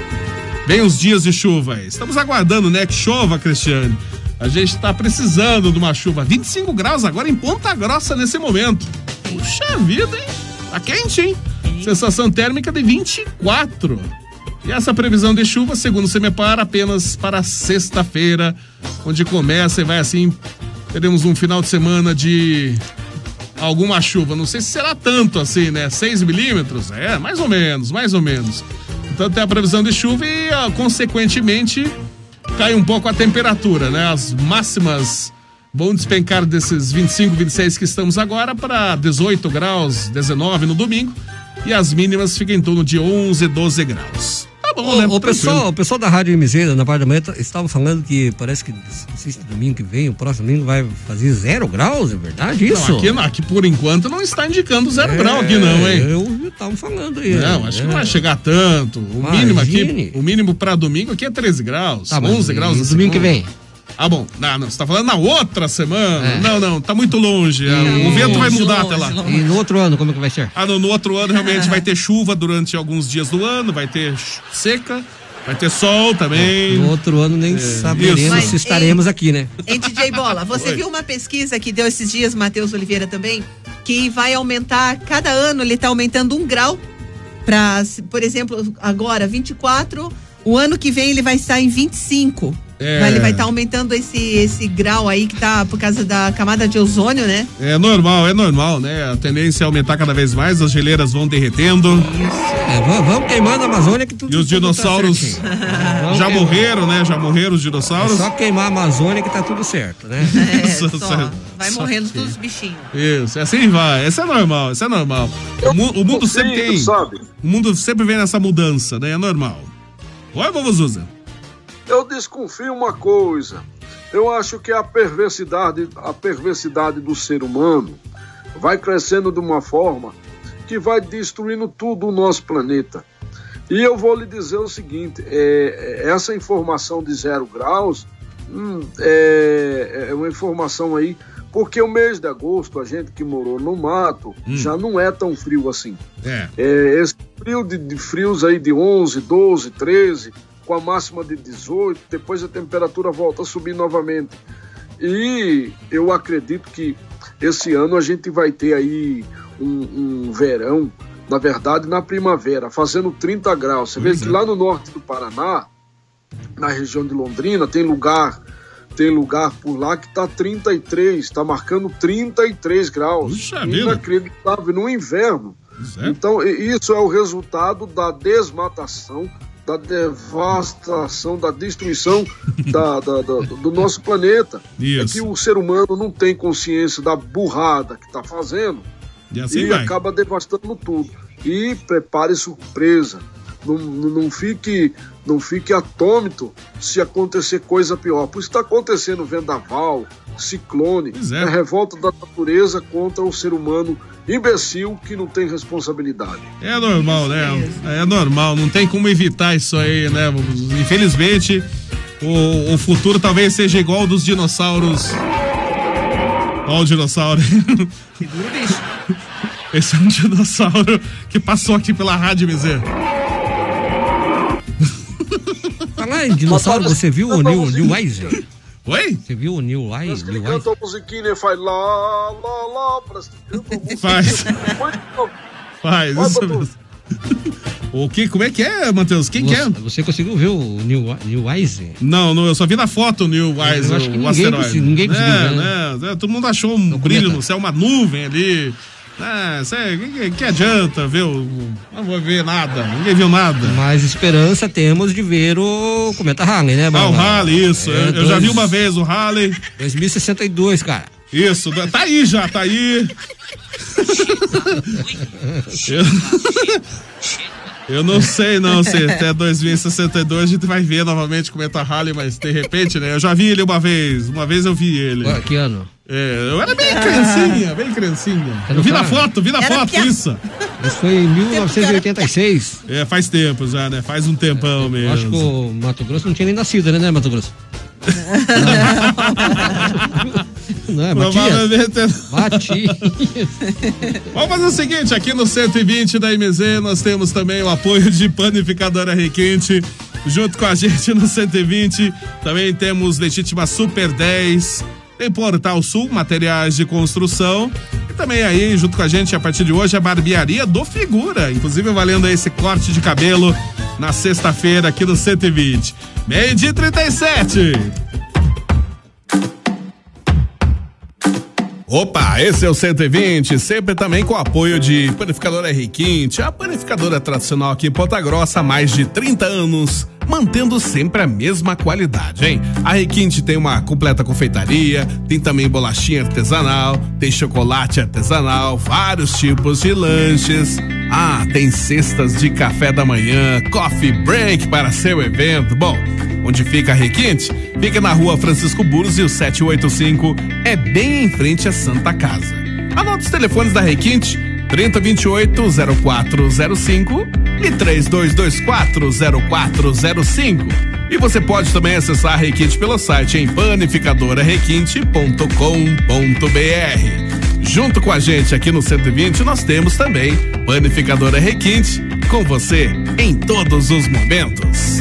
B: vem os dias de chuva. Estamos aguardando, né, que chova, Cristiane. A gente tá precisando de uma chuva. 25 graus agora em Ponta Grossa nesse momento. Puxa vida, hein? Tá quente, hein? Sensação térmica de 24. E essa previsão de chuva, segundo o CEMEPAR, apenas para sexta-feira, onde começa e vai assim. Teremos um final de semana de alguma chuva. Não sei se será tanto assim, né? 6 milímetros? É, mais ou menos, mais ou menos. Então tem a previsão de chuva e, ah, consequentemente, cai um pouco a temperatura, né? As máximas vão despencar desses 25, 26 que estamos agora para 18 graus, 19 no domingo. E as mínimas ficam em torno de 11, 12 graus. Tá tô,
E: O,
B: né?
E: o pessoal, o pessoal da Rádio MZ, na parte da manhã, t- estavam falando que parece que se domingo que vem, o próximo domingo vai fazer zero graus, é verdade isso?
B: Não, aqui, não, aqui por enquanto não está indicando zero grau aqui não, hein?
E: É, Eu estavam falando aí.
B: Não, acho que não
E: É.
B: vai chegar tanto. O
E: Imagine.
B: mínimo aqui, o mínimo pra domingo aqui é 13 graus,
E: Tá, mas
B: 11 graus.
E: domingo que vem?
B: Ah, bom. Não, não, você tá falando na outra semana.
E: É.
B: Não, não, tá muito longe. O vento vai mudar
F: longe,
B: até lá.
F: longe.
E: E no outro ano, como é que vai ser?
B: Ah, no, no outro ano realmente vai ter chuva durante alguns dias do ano, vai ter seca, vai ter sol também.
E: No outro ano nem saberemos
B: isso.
F: Mas,
E: se estaremos
F: ei,
E: aqui, né?
F: Em DJ Bola, você
B: Oi.
F: viu uma pesquisa que deu esses dias, Matheus Oliveira também, que vai aumentar, cada ano ele está aumentando um grau para, por exemplo, agora 24, o ano que vem ele vai estar em 25.
B: É.
F: Vai- Ele vai estar aumentando esse, esse grau aí que tá por causa da camada de ozônio, né?
B: É normal, é normal, né? A tendência é aumentar cada vez mais, as geleiras vão derretendo.
E: É, vamos, queimando a Amazônia que tudo
B: E os
E: tudo tá
B: dinossauros.
E: Vamos
B: já morreram, né? Já morreram os
E: É
B: dinossauros.
E: só queimar a Amazônia que tá tudo certo, né?
F: É,
B: Só-
F: só, vai
B: só
F: morrendo
B: que-
F: todos os bichinhos.
B: Isso, assim vai. Isso é normal, isso é normal. O, mu- o mundo sempre tem.
I: sabe?
B: O mundo sempre vem nessa mudança, né? É normal. Oi, vovô Zuza.
I: Eu desconfio uma coisa. Eu acho que a perversidade, a perversidade do ser humano vai crescendo de uma forma que vai destruindo tudo o nosso planeta. E eu vou lhe dizer o seguinte: é, é, essa informação de zero graus hum, é, é uma informação aí, porque o mês de agosto, a gente que morou no mato, já não é tão frio assim.
B: É.
I: É, esse frio de, de frios aí de 11, 12, 13, com a máxima de 18, depois a temperatura volta a subir novamente. E eu acredito que esse ano a gente vai ter aí um, um verão, na verdade na primavera, fazendo 30 graus. Você vê que lá no norte do Paraná, na região de Londrina, tem lugar tem lugar por lá que tá 33, está marcando 33 graus.
B: Puxa vida.
I: Inacreditável no inverno.
B: Pois é.
I: Então, isso é o resultado da desmatação, da devastação, da destruição da- da- da- do nosso planeta.
B: Isso.
I: É que o ser humano não tem consciência da burrada que está fazendo
B: E assim
I: e acaba devastando tudo. E prepare surpresa. Não, não não fique, não fique atômito se acontecer coisa pior. Por isso está acontecendo vendaval, ciclone,
B: é.
I: é revolta da natureza contra o ser humano imbecil que não tem responsabilidade.
B: É normal, né? É normal, não tem como evitar isso aí, né? Infelizmente, o, o futuro talvez seja igual ao dos dinossauros. Olha o dinossauro.
F: Que duro.
B: Esse é um dinossauro que passou aqui pela rádio, Mizer.
E: Falar em dinossauro, você viu o Neil, Neil Eisen?
B: Oi?
E: Você viu o Neil
I: Parece
E: Eisen?
I: que ele canta a musiquinha e faz lá, lá, lá, parece que canta a musiquinha.
B: Faz. Faz,
I: Vai,
B: isso mesmo. O que? Como é que é, Matheus? Quem que é?
E: Você, conseguiu ver o Neil, Neil Eisen?
B: Não, não, eu só vi na foto o Neil Weiser,
E: acho que
B: o
E: ninguém
B: asteroide.
E: consegui- ninguém conseguiu
B: é,
E: ver,
B: né? É, Todo mundo achou um brilho no céu, uma nuvem ali. É, cê, que, que- adianta ver o. Não vou ver nada, ninguém viu nada.
E: Mas esperança temos de ver o Cometa Halley, né,
B: Ah, o Halley, isso.
E: É,
B: eu, eu já
E: dois-
B: vi uma vez o Halley.
E: 2062, cara.
B: Isso, tá aí já, tá aí. Eu, eu não sei não se até 2062 a gente vai ver novamente é tá Halley, mas de repente, né? Eu já vi ele uma vez, uma vez eu vi ele.
E: Que ano?
B: É, eu era bem criancinha, bem criancinha. Eu vi na foto, vi na
F: Era
B: foto, isso.
E: Isso foi em 1986.
B: É, faz tempo já, né? Faz um tempão mesmo.
E: Eu acho que o Mato Grosso não tinha nem nascido, né, né Mato Grosso? Não é, Matias?
B: Provavelmente.
E: Matias.
B: Vamos fazer o seguinte, aqui no 120 da MZ nós temos também o apoio de Panificadora Requinte. Junto com a gente no 120 também temos Legítima Super 10. Tem Portal Sul, materiais de construção. E também aí, junto com a gente, a partir de hoje, a barbearia do Figura. Inclusive valendo esse corte de cabelo na sexta-feira aqui no 120. Meio dia e 37. Opa, esse é o 120, sempre também com o apoio de Panificadora R Quinte, a panificadora tradicional aqui em Ponta Grossa há mais de 30 anos, mantendo sempre a mesma qualidade, hein? A Requinte tem uma completa confeitaria, tem também bolachinha artesanal, tem chocolate artesanal, vários tipos de lanches. Ah, tem cestas de café da manhã, coffee break para seu evento. Bom, onde fica a Requinte? Fica na rua Francisco Búzios 785, é bem em frente à Santa Casa. Anota os telefones da Requinte 3028 0405 e 3224 0405. E você pode também acessar a Requinte pelo site em panificadorarequinte.com.br. Junto com a gente aqui no 120 nós temos também Panificadora Requinte, com você em todos os momentos.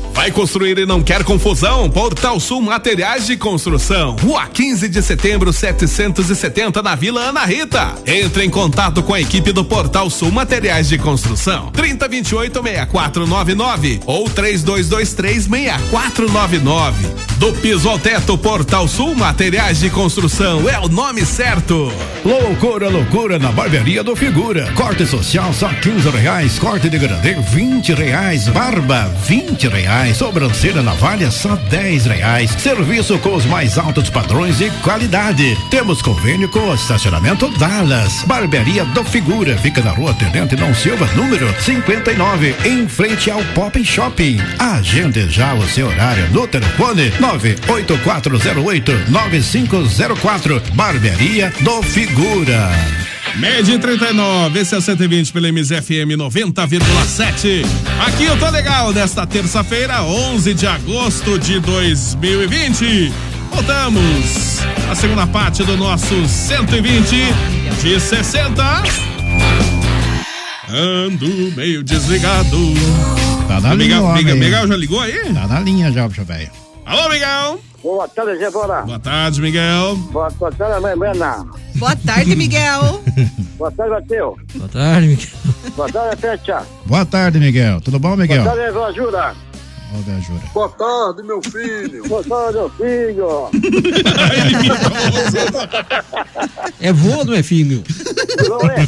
B: Vai construir e não quer confusão? Portal Sul Materiais de Construção. Rua 15 de setembro, 770, na Vila Ana Rita. Entre em contato com a equipe do Portal Sul Materiais de Construção. 3028-6499 ou 3223-6499. Do piso ao teto, Portal Sul Materiais de Construção é o nome certo.
L: Loucura, loucura na barbearia do Figura. Corte social só 15 reais. Corte de grande 20 reais. Barba 20 reais. Sobrancelha navalha só 10 reais. Serviço com os mais altos padrões e qualidade. Temos convênio com o estacionamento Dallas. Barbearia do Figura. Fica na rua Tenente Não Silva, número 59, em frente ao Pop Shopping. Agende já o seu horário no telefone 98408-9504. Barbearia do Figura.
B: Média em 39, esse é o 120 pela MZFM 90,7. Aqui eu tô legal nesta terça-feira, 11 de agosto de 2020. Voltamos à segunda parte do nosso 120 de 60. Ando meio desligado.
H: Tá na linha,
B: Miguel. Miguel, Miguel já ligou aí?
H: Tá na linha já, bicho velho.
B: Alô, Miguel.
M: Boa tarde, Zé Bora.
B: Boa tarde, Miguel.
M: Boa, boa tarde, mãe Brena.
F: Boa tarde, Miguel.
M: Boa tarde, Mateu.
E: Boa tarde, Miguel.
M: Boa tarde, Petia.
H: Boa tarde, Miguel. Tudo bom, Miguel?
M: Boa tarde, Vó Jura.
I: Boa tarde, meu filho.
M: Boa tarde, meu filho.
E: É vô não é filho?
M: Não é?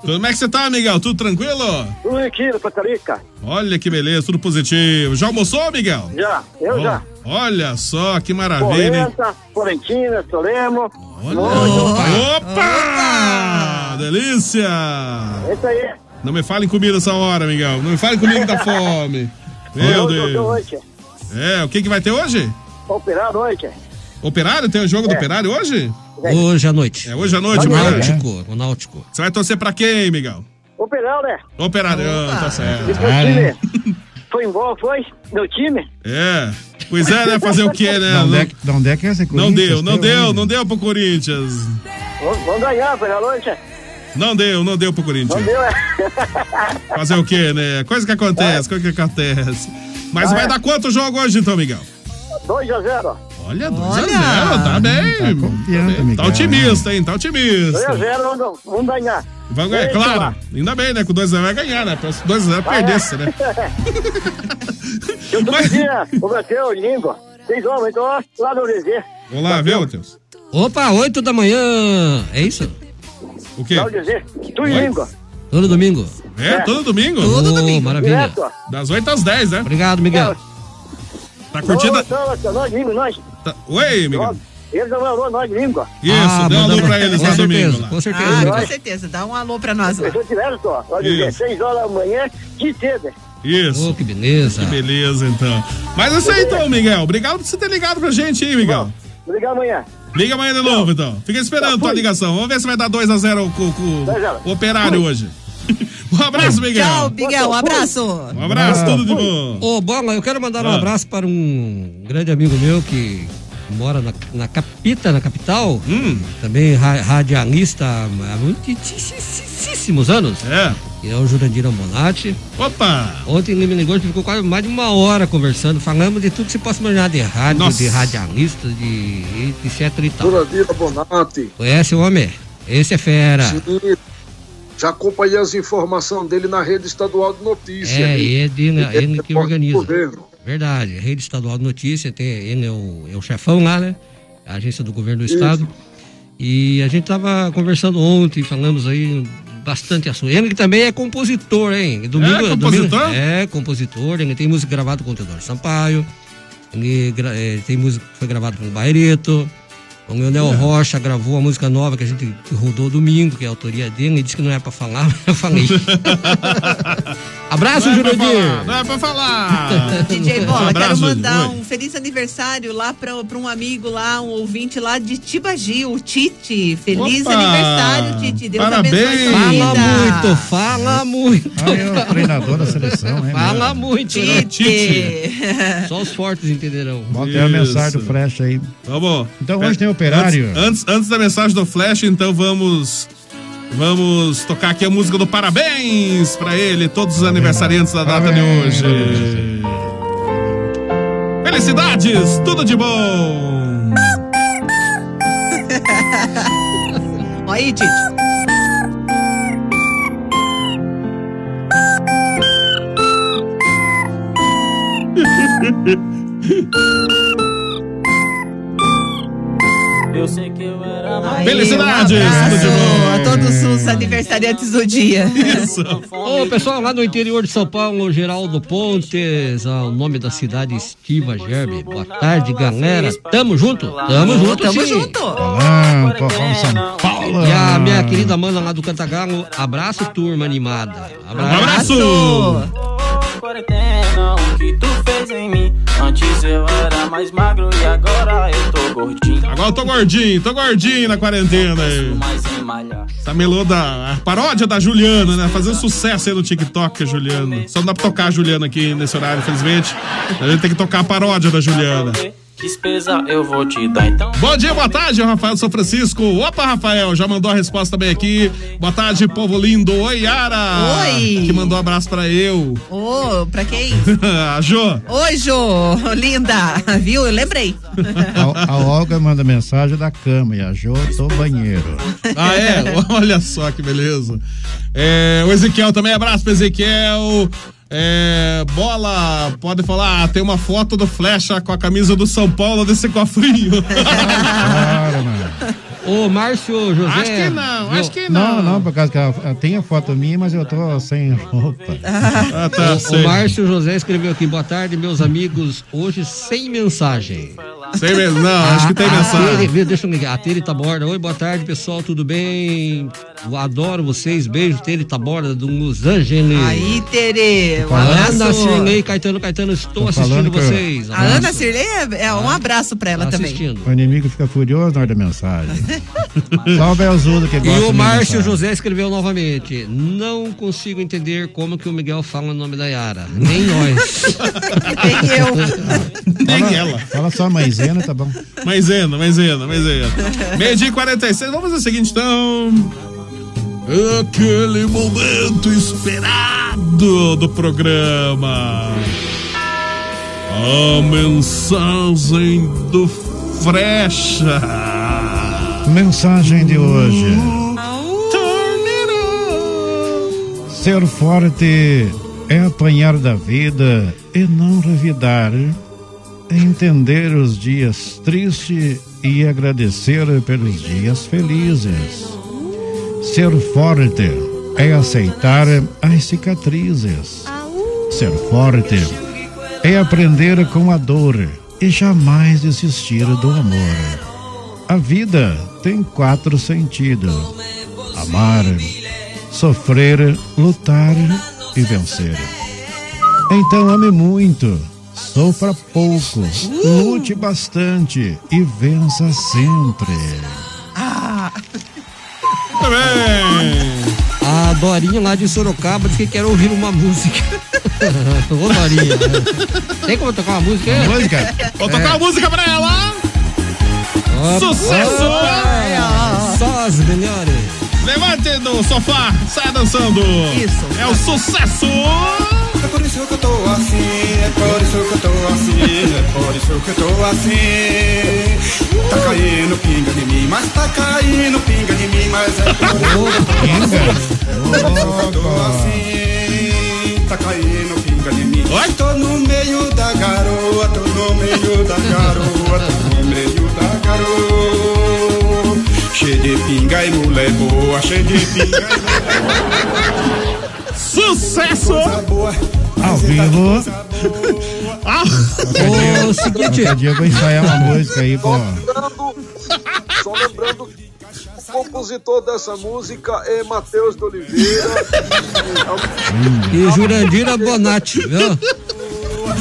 B: Como é que você tá, Miguel? Tudo tranquilo?
M: Tudo aqui no Costa Rica.
B: Olha que beleza, tudo positivo. Já almoçou, Miguel?
M: Já, eu
B: Ó,
M: já.
B: Olha só que maravilha, hein?
M: Polenta, Florentina, Solemo.
B: Opa! Delícia!
M: Esse aí.
B: Não me fale em comida essa hora, Miguel. Não me fale comigo da fome. Meu Deus.
M: hoje.
B: É, o que que vai ter hoje?
M: Operado hoje.
B: Operário? Tem o jogo do
M: É.
B: Operário hoje?
E: Hoje à noite.
B: É hoje à noite,
E: o
B: Operário.
E: Náutico, o Náutico.
B: Você vai torcer pra quem, Miguel?
M: Operado, né?
B: Operário, ah, tá certo.
M: Time foi embora, foi? Meu time?
B: É. Pois é, né? Fazer o quê, né?
H: De
B: Não,
H: é que- de é que é esse
B: não deu, não deu, não deu pro Corinthians.
M: Vamos, ganhar, foi na noite.
B: Não deu, não deu pro Corinthians.
M: Não deu, é?
B: Fazer o quê, né? Coisa que acontece, coisa que acontece. Mas
M: Ah,
B: vai
M: é.
B: dar quanto jogo hoje, então, Miguel?
M: 2 a 0
B: Olha, 2x0, tá bem.
H: Tá confiante,
B: tá, bem.
H: Miguel.
B: tá otimista, hein? Tá
M: 2 a
B: otimista.
M: 0 vamos, vamos ganhar.
B: Vamos ganhar, claro.
M: lá.
B: Ainda bem, né? Com 2x0 vai ganhar, né? Se 2x0
M: Vai,
B: perdesse,
M: é.
B: né?
M: Eu tô dia, o Brasil, língua. Seis homens, então, lá no DZ.
B: Vamos lá, viu, Matheus?
E: Opa, 8 da manhã. É isso?
B: O quê?
M: Tu
B: Oi?
M: língua.
E: Todo domingo?
B: É, todo domingo?
E: Todo domingo. Maravilha.
M: Direto.
B: Das 8 às 10, né?
E: Obrigado, Miguel.
B: Tá curtindo?
M: Nós, nós, nós, língua, nós.
B: Tá- Oi, Miguel.
M: Eles não valor, nós, língua.
B: Isso,
E: Ah,
B: dê um alô pra eles lá domingo.
E: certeza,
B: Lá.
E: Com certeza,
F: Ah, com certeza. Dá um alô pra nós lá.
M: Eu tô direto DZ.
B: Isso.
M: Seis horas da manhã, de cedo.
B: Isso.
E: Oh, que beleza.
B: Que beleza, então. Mas é isso aí, então, Miguel. Obrigado por você ter ligado pra gente aí, Miguel.
M: Ligar amanhã.
B: Liga amanhã de novo, então. Fica esperando tua ligação. Vamos ver se vai dar 2x0 com, com
M: 2 a 0.
B: o operário hoje. Um abraço, Miguel.
F: Tchau, Miguel. Um abraço.
B: Um abraço, tudo de bom.
E: Ô, Bola, eu quero mandar um
B: Ah.
E: abraço para um grande amigo meu que mora na, na capita, na capital. Também ra- radialista há muitíssimos anos.
B: É.
E: E é o Jurandir Ambonati.
B: Opa!
E: Ontem ele me ligou, a gente ficou quase mais de uma hora conversando. Falamos de tudo que você possa imaginar de rádio,
I: Nossa.
E: de radialista, de etc e tal.
I: Jurandir Bonatti.
E: Conhece o homem? Esse é fera.
I: Sim. Já acompanhei as informações dele na rede estadual de notícias.
E: É, é dele,
I: Ele
E: ele que organiza.
I: governo.
E: Verdade, Rede Estadual de Notícia, tem, ele é o, é o chefão lá, né? A agência do governo do estado. E a gente tava conversando ontem, falamos aí bastante assunto. Ele que também é compositor, hein? Domingo,
B: É compositor?
E: domingo- é compositor, ele tem música gravada com o Teodoro Sampaio, ele eh, tem música que foi gravada com o Bairreto. O Leonel
B: É.
E: Rocha gravou a música nova que a gente rodou domingo, que é a autoria dele. Ele disse que não é pra falar, mas eu falei. Abraço,
B: é
E: Jurandir!
B: Não é pra falar.
F: DJ Bola,
B: Um
F: quero
B: abraço,
F: mandar
B: oi.
F: um feliz aniversário lá pra, pra um amigo lá, um ouvinte lá de Tibagi, o Tite. Feliz
E: Opa!
F: aniversário, Tite. Deus
E: Parabéns!
F: abençoe
E: Fala muito, fala muito.
L: Ah, é o treinador da seleção, hein?
E: Fala muito, né?
F: Tite.
E: Só os fortes entenderão.
L: Bota aí a mensagem do Flash aí.
B: Vamos.
L: Então hoje tem operário.
B: Antes, antes, antes da mensagem do Flash, então vamos. Vamos tocar aqui a música do parabéns pra ele, todos os aniversariantes da data de hoje. Felicidades, tudo de bom.
F: Olha aí, Tite.
N: Eu sei que eu era
F: Aí,
B: Felicidades,
F: abraço
B: tudo de bom.
F: a todos os aniversariantes do dia.
B: Isso.
E: Ô, pessoal, lá no interior de São Paulo, Geraldo Pontes, ah, o nome da cidade Estiva Gerbe. Boa tarde, galera. Tamo junto? Tamo junto,
F: Tamo
E: sim.
F: junto.
L: Falando, Corrão São Paulo.
E: E a minha querida Amanda lá do Cantagalo, abraço, turma animada. Abraço.
N: Quarentena, o que tu fez em mim? Antes eu era mais magro e agora eu tô gordinho.
B: Agora eu tô gordinho, tô gordinho na quarentena aí. Essa meloda, a paródia da Juliana, né? Fazendo sucesso aí no TikTok, a Juliana. Só não dá pra tocar a Juliana aqui nesse horário, infelizmente. A gente tem que tocar a paródia da Juliana.
N: Despesa eu vou te dar então.
B: Bom dia, boa tarde, Rafael São Francisco. Opa, Rafael, já mandou a resposta também aqui. Boa tarde, povo lindo. Oi, Yara.
F: Oi.
B: Que mandou um abraço pra eu.
F: Ô, pra quem?
B: a Jô.
F: Oi, Jô, linda. Viu? Eu lembrei.
L: A, a Olga manda mensagem da cama e a Jô do banheiro.
B: Ah, é? Olha só que beleza. É, o Ezequiel também, abraço pro Ezequiel. É, bola, pode falar, ah, tem uma foto do Flecha com a camisa do São Paulo desse cofrinho.
L: Para, mano.
E: Ô, Márcio José.
B: Acho que não, acho que
L: Não, não, por causa que ela, ela tem a foto minha, mas eu tô sem roupa.
B: Ah, tá,
E: O,
B: sei.
E: o Márcio José escreveu aqui, boa tarde, meus amigos, hoje sem mensagem.
B: Sei mesmo, não, acho que tem
E: A
B: mensagem.
E: Tere, deixa eu ligar. A Tere Taborda. Oi, boa tarde, pessoal, tudo bem? Eu adoro vocês. Beijo, Tere Taborda, do Los Angeles.
F: Aí, Tere, um
E: Ana
F: abraço.
E: Cirlei, Caetano, Caetano, estou
L: Tô
E: assistindo
L: que eu-
E: vocês.
F: A. Ana Cirlei é, é um abraço pra ela
E: Tá
F: também.
E: assistindo.
L: O inimigo fica furioso na hora da mensagem. Só o Belzudo que
E: E
L: gosta
E: o
L: de
E: Márcio. José escreveu novamente. Não consigo entender como que o Miguel fala o nome da Yara. Nem nós.
F: Nem eu.
B: Nem
L: Fala-
B: ela.
L: Fala só maisena, tá bom.
B: Maisena, maisena, maisena. Meio dia e 46. Vamos fazer o seguinte, então. Aquele momento esperado do programa. A mensagem do Frecha.
L: Mensagem de hoje. Ser forte é apanhar da vida e não revidar. É entender os dias tristes e agradecer pelos dias felizes. Ser forte é aceitar as cicatrizes. Ser forte é aprender com a dor e jamais desistir do amor. A vida tem quatro sentidos: amar, sofrer, lutar e vencer. Então ame muito, sofra pouco, lute bastante e vença sempre.
F: Ah.
E: A Dorinha lá de Sorocaba disse que quer ouvir uma música. Ô, Dorinha. Tem como tocar uma música? aí?
L: Música?
B: Vou tocar uma música pra ela. Sucesso!
E: Só as melhores.
B: Levante do sofá, saia dançando.
F: Isso.
B: É o sucesso!
K: É por isso que eu tô assim, é por isso que eu tô assim, é por isso que eu tô assim. Tá caindo pinga de mim, mas tá caindo pinga de mim, mas é por isso que eu tô assim. Tá caindo pinga de mim. Tô no meio da garoa, tô no meio da garoa, tô no meio da garoa. Cheio de pinga e mulher boa, cheio de pinga e
B: Sucesso!
L: Ao vivo.
B: Ah,
E: Ô, seguinte.
L: Dia eu vou ensaiar uma música aí, pô.
I: Compositor dessa música é Matheus de Oliveira.
E: E Jurandira Bonatti, viu?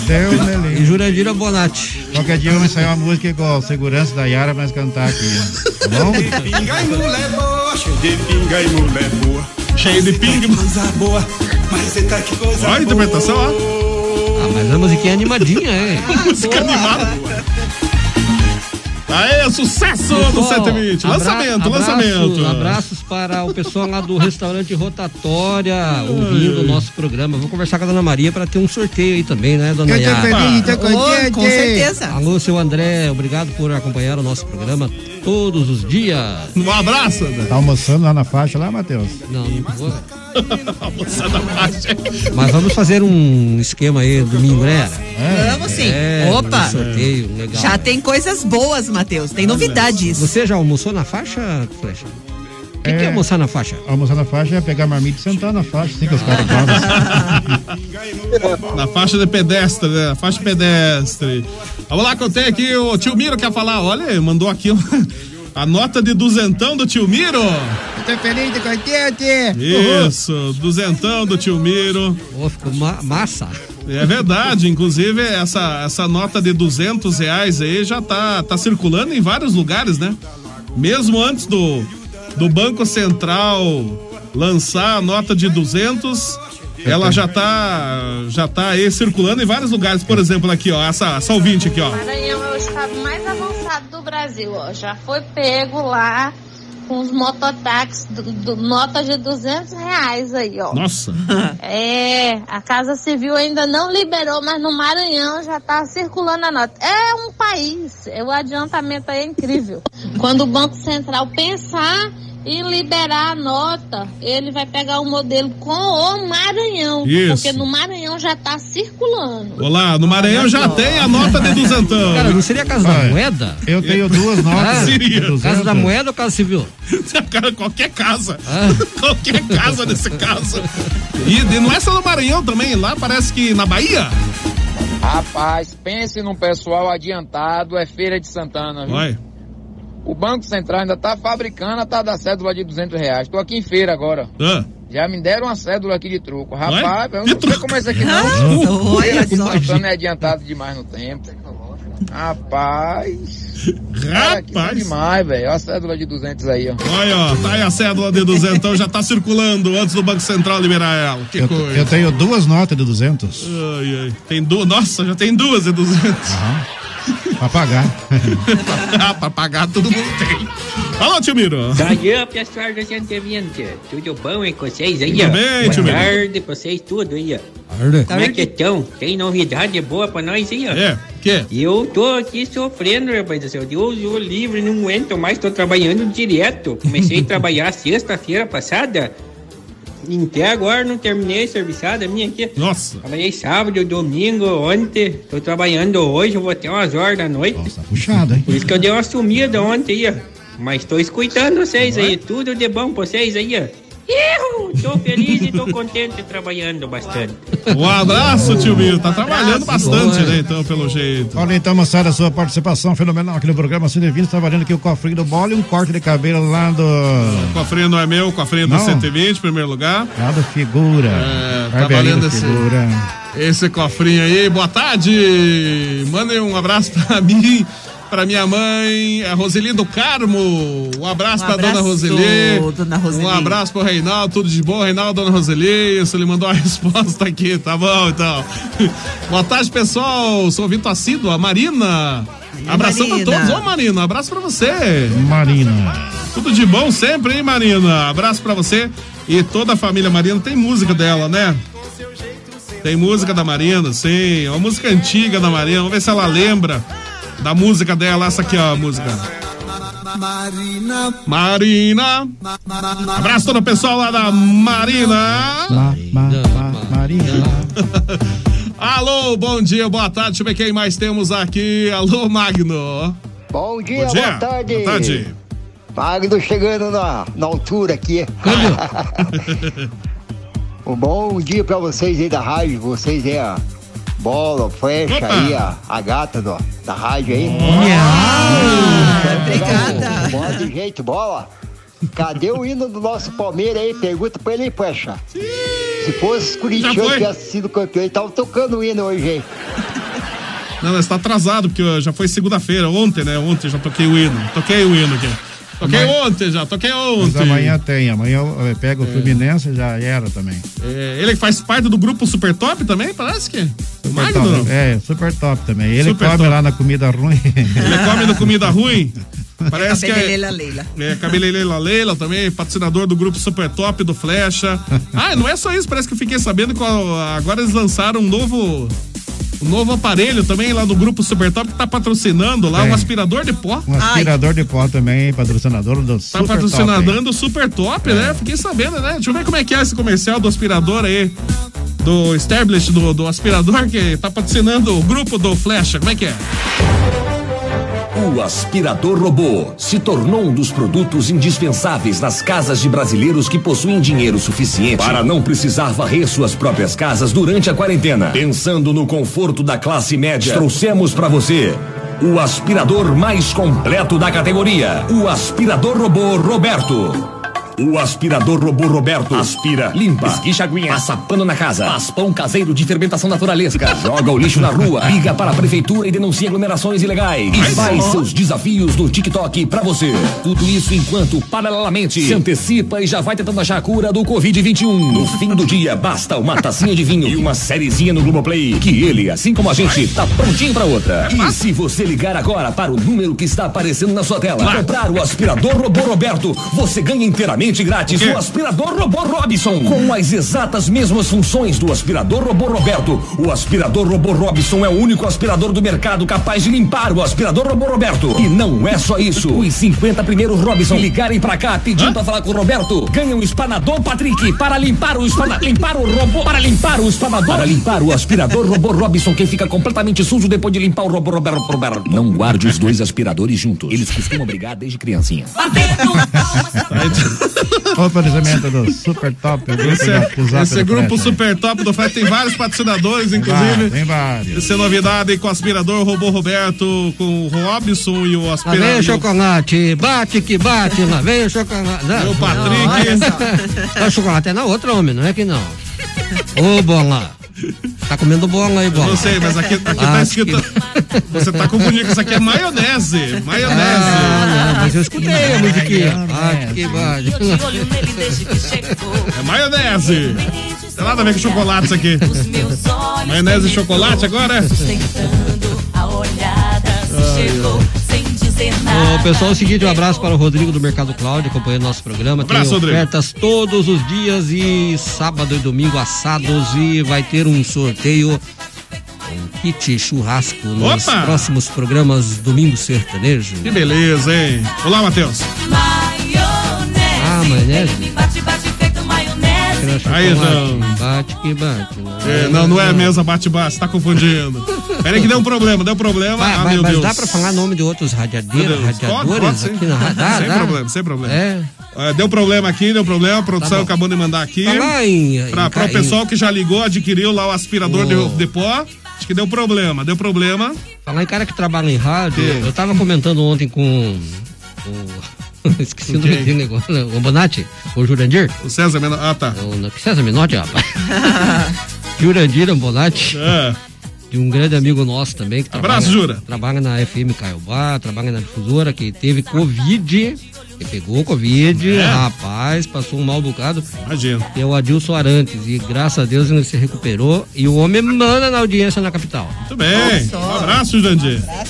L: Deus me livre.
E: E Jurandira Bonatti.
L: Qualquer dia eu vou ensaiar uma música igual segurança da Yara, mas cantar aqui. Tá bom?
K: Pinga e mulher boa, cheio de pinga e mulher boa.
B: Cheio de pinga.
K: Coisa boa, mas eita que coisa
B: Olha a interpretação, ó.
E: Ah, mas a musiquinha é animadinha, é.
B: Música animada. Aê, sucesso do
E: Pessoal,
B: 120.
E: abra-
B: Lançamento,
E: abraço-
B: lançamento.
E: Abraços para o pessoal lá do restaurante Rotatória, ouvindo o nosso programa. Vou conversar com a dona Maria para ter um sorteio aí também, né, dona Yara?
L: contente.
F: Oh, com certeza.
E: Alô, seu André, obrigado por acompanhar o nosso programa todos os dias.
B: Um abraço.
L: Tá almoçando lá na faixa lá, Matheus?
E: Não, não vou.
B: Almoçando a faixa.
E: Mas vamos fazer um esquema aí domingo, né?
F: Vamos sim.
E: É,
F: Opa.
E: um sorteio legal.
F: Já tem coisas boas, Matheus. Tem novidades.
E: Você já almoçou na faixa, Flecha? O que, que é almoçar na faixa?
L: Almoçar na faixa é pegar marmita e sentar na faixa, assim que os caras fazem.
B: Na faixa de pedestre, né? Faixa pedestre. Vamos lá que eu tenho aqui, o tio Miro quer falar. Olha, mandou aqui uma- a nota de duzentão do tio Miro.
L: Tô feliz, tô contente.
B: Isso, duzentão do tio Miro.
E: Pô, ficou ma- massa.
B: É verdade, inclusive essa, essa nota de duzentos reais aí já tá, tá circulando em vários lugares, né? Mesmo antes do, do Banco Central lançar a nota de 200, ela já tá, já tá aí circulando em vários lugares. Por exemplo, aqui, ó, essa, essa ouvinte aqui, ó.
O: Maranhão é o estado mais avançado do Brasil, ó. Já foi pego lá com os mototáxis, do, do- notas de 200 reais aí, ó.
B: Nossa.
O: É, a Casa Civil ainda não liberou, mas no Maranhão já tá circulando a nota. É um país, o adiantamento aí é incrível. Quando o Banco Central pensar em liberar a nota, ele vai pegar o modelo com o Maranhão,
B: Isso.
O: porque no Maranhão já tá circulando.
B: Olá, no Maranhão já tem a nota de duzentão.
E: Cara, não seria a Casa da
L: Olha,
E: Moeda?
L: Eu tenho duas notas.
E: Ah,
B: Seria.
L: de 200.
E: Casa da Moeda ou Casa Civil?
B: Cara, qualquer casa.
E: Ah.
B: Qualquer casa nesse caso. E de- não é só no Maranhão também, lá parece que na Bahia.
P: Rapaz, pense num pessoal adiantado, é Feira de Santana, viu?
B: Vai.
P: O Banco Central ainda tá fabricando a tal da cédula de 200 reais. Tô aqui em feira agora.
B: Ah.
P: Já me deram uma cédula aqui de truco. Rapaz,
B: Vai?
P: eu
B: De
P: não sei
B: truco?
P: como é isso aqui
F: Ah,
P: não. Feira
F: olha
P: de
F: só.
P: É adiantado demais no tempo. Rapaz. Tá
B: Rapaz.
P: demais, velho. Olha a cédula de 200 aí, ó.
B: Olha, ó, tá aí a cédula de duzentão, já tá circulando antes do Banco Central liberar ela. Que
L: Eu,
B: coisa.
L: eu tenho duas notas de 200
B: Ai, ai. Tem duas, nossa, já tem duas de 200.
L: Pra pagar.
B: ah, pra pagar todo mundo tem. Alô, tio Miro.
Q: Daí, pessoal do 120, tudo bom aí com vocês aí?
B: Tudo bem,
Q: Boa
B: tio Miro?
Q: tarde pra vocês tudo aí, ó.
E: Tarde.
Q: Como é que estão? Tem novidade boa pra nós aí, ó?
B: É, que?
Q: Eu tô aqui sofrendo, rapaz do céu. Deus o livre, não aguento mais, tô trabalhando direto. Comecei a trabalhar sexta-feira passada. Até agora não terminei a serviçada minha aqui.
B: Nossa.
Q: Trabalhei sábado, domingo, ontem. Tô trabalhando hoje, eu vou até umas horas da noite.
L: Nossa, puxado, hein?
Q: Por isso que eu dei uma sumida ontem aí, ó. Mas tô escutando vocês aí, tudo de bom pra vocês aí, ó. Tô feliz e tô contente trabalhando bastante.
B: Um abraço, tio Miro. Tá trabalhando bastante,
E: Boa.
B: né? Então, pelo jeito.
L: Olha então, moçada, a sua participação fenomenal aqui no programa 120. Está valendo aqui o cofrinho do bola e um corte de cabelo lá do.
B: Cofrinho não é meu, cofrinho do
L: Não.
B: 120, primeiro lugar.
L: Lá do Figura.
B: É, tá
L: Barbearia
B: valendo
L: do
B: esse-
L: Figura.
B: Esse cofrinho aí, boa tarde! Mandem um abraço pra mim Pra minha mãe, a Roseli do Carmo. Um abraço
F: Um
B: pra dona
F: abraço,
B: Roseli.
F: dona Roseli.
B: Um abraço pro Reinaldo, tudo de bom, Reinaldo, dona Roseli. Isso, ele mandou a resposta aqui, tá bom, então. Boa tarde, pessoal. Sou ouvinte assíduo, a Marina. Abração
H: Marina.
B: pra todos. Ô, Marina, abraço pra você.
H: Marina.
B: Tudo de bom sempre, hein, Marina? Abraço pra você e toda a família Marina. Tem música dela, né? Tem música da Marina, sim. É uma música antiga da Marina. Vamos ver se ela lembra da música dela. Essa aqui, ó, a música.
A: Marina.
B: Marina. Abraço todo o pessoal lá da Marina.
H: Ma, ma, ma, Marina.
B: Alô, bom dia, boa tarde. Deixa eu ver quem mais temos aqui. Alô, Magno.
R: Bom dia,
B: Bom dia.
R: boa tarde.
B: Boa tarde.
R: Magno chegando na, na altura aqui. um bom dia pra vocês aí da rádio, vocês aí, a bola, flecha
A: Opa.
R: aí, a, a gata do, da rádio aí.
F: obrigada.
R: Bola de jeito, bola. Cadê o hino do nosso Palmeiras aí? Pergunta pra ele aí, flecha. Se fosse Curitiba
B: foi.
R: tivesse sido campeão, ele tava tocando o hino hoje, hein?
B: Não, mas tá atrasado, porque já foi segunda-feira, ontem, né? Ontem já toquei o hino. Toquei o hino aqui. Toquei ontem já, toquei
H: Mas
B: ontem.
H: amanhã tem. Amanhã eu, eu pego o Fluminense já era também.
B: É, ele faz parte do grupo Super Top também, parece que?
H: Super
B: Magno, não?
H: top, é, super top também. Ele
B: Super
H: come
B: top.
H: lá na comida ruim.
B: Ele come no comida ruim. Parece que é,
F: Leila.
B: é Cabelelela Leila também, patrocinador do grupo Super Top do Flecha. Ah, não é só isso, parece que eu fiquei sabendo que agora eles lançaram um novo um novo aparelho também lá do grupo Super Top que tá patrocinando lá, um aspirador de pó.
H: Um aspirador de pó também, patrocinador do
B: Tá
H: super top.
B: patrocinando o Super Top, né? Fiquei sabendo, né? Deixa eu ver como é que é esse comercial do aspirador aí. Do Establish, do, do aspirador que tá patrocinando o grupo do Flecha. Como é que é?
S: O aspirador robô se tornou um dos produtos indispensáveis nas casas de brasileiros que possuem dinheiro suficiente para não precisar varrer suas próprias casas durante a quarentena. Pensando no conforto da classe média, trouxemos para você o aspirador mais completo da categoria, o aspirador robô Roberto. O aspirador robô Roberto. Aspira, limpa, esguicha aguinha, passa pano na casa, faz pão caseiro de fermentação naturalesca, joga o lixo na rua, liga para a prefeitura e denuncia aglomerações ilegais. E faz seus desafios do TikTok pra você. Tudo isso enquanto, paralelamente, se antecipa e já vai tentando achar a cura do Covid-21. No fim do dia, basta uma tacinha de vinho e uma sériezinha no Globoplay, que ele, assim como a gente, tá prontinho pra outra. E se você ligar agora para o número que está aparecendo na sua tela, comprar o aspirador robô Roberto, você ganha inteiramente grátis o aspirador robô Robson, com as exatas mesmas funções do aspirador robô Roberto. O aspirador robô Robson é o único aspirador do mercado capaz de limpar o aspirador robô Roberto. E não é só isso. Os 50 primeiros Robson ligarem pra cá pedindo pra falar com o Roberto, ganham o espanador Patrick para limpar o espana, limpar o robô, para limpar o espanador, para limpar o aspirador robô Robson que fica completamente sujo depois de limpar o robô Roberto. Roberto. Não guarde os dois aspiradores juntos. Eles costumam brigar desde criancinha.
H: O do Super Top. o
B: Esse, é,
H: do
B: esse grupo. Super Top do Flecha tem vários patrocinadores, inclusive.
H: Tem vários.
B: Essa é novidade com o aspirador robô Roberto, com o Robson e o
E: Lá vem o
B: aspirador.
E: chocolate, bate que bate, lá vem o chocolate. Não,
B: Meu Patrick.
E: não, olha o chocolate é na outra, homem, não é que não. Ô, bola. Tá comendo bola aí, bola.
B: Não sei, mas aqui, aqui tá
E: Ah,
B: escrito. Você tá confundindo que isso aqui é maionese. Maionese.
E: Ah, não, mas eu escutei a musiquinha. Bate que bate.
B: É maionese. Tem nada a ver com chocolate isso aqui. Maionese e chocolate agora?
E: Ô, pessoal, é o seguinte, um abraço para o Rodrigo do Mercado Cláudio, acompanhando nosso programa.
B: Abraço,
E: Tem
B: Rodrigo.
E: ofertas todos os dias e sábado e domingo assados e vai ter um sorteio, um kit churrasco nos
B: Opa!
E: próximos programas Domingo Sertanejo.
B: Que beleza, hein? Olá, Matheus.
E: Ah, maionese?
B: Aí não.
E: Bate que bate.
B: É, não, não é a mesa bate-bate, você tá confundindo. Peraí que deu um problema, deu problema.
E: Vai,
B: ah,
E: vai,
B: meu
E: mas
B: Deus.
E: dá pra falar nome de outros radiadeiros, radiadores
B: Pode, pode,
E: aqui na? Dá,
B: sem
E: dá?
B: problema, sem problema.
E: É.
B: É, deu problema aqui, deu problema. A produção
E: Tá
B: acabou de mandar aqui.
E: Em-
B: Pra,
E: em-
B: pra o pessoal que já ligou, adquiriu lá o aspirador
E: O-
B: de, de pó. Acho que deu problema, deu problema.
E: Falar em cara que trabalha em rádio, eu tava comentando ontem com o. Esqueci o nome negócio. Né? O Bonatti? O Jurandir?
B: O César Menotti. Ah, tá.
E: O César Menotti, rapaz. Jurandir é Ambonatti.
B: É.
E: De um grande amigo nosso também. Que
B: Abraço,
E: trabalha,
B: Jura.
E: Trabalha na FM Caiobá, trabalha na difusora, que teve Covid. Que pegou Covid,
B: é.
E: rapaz, passou um mal bocado.
B: Imagina.
E: Que é o Adilson Arantes. E graças a Deus ele se recuperou. E o homem manda na audiência na capital.
B: Muito bem. Um abraço, Jandir. Um
E: abraço.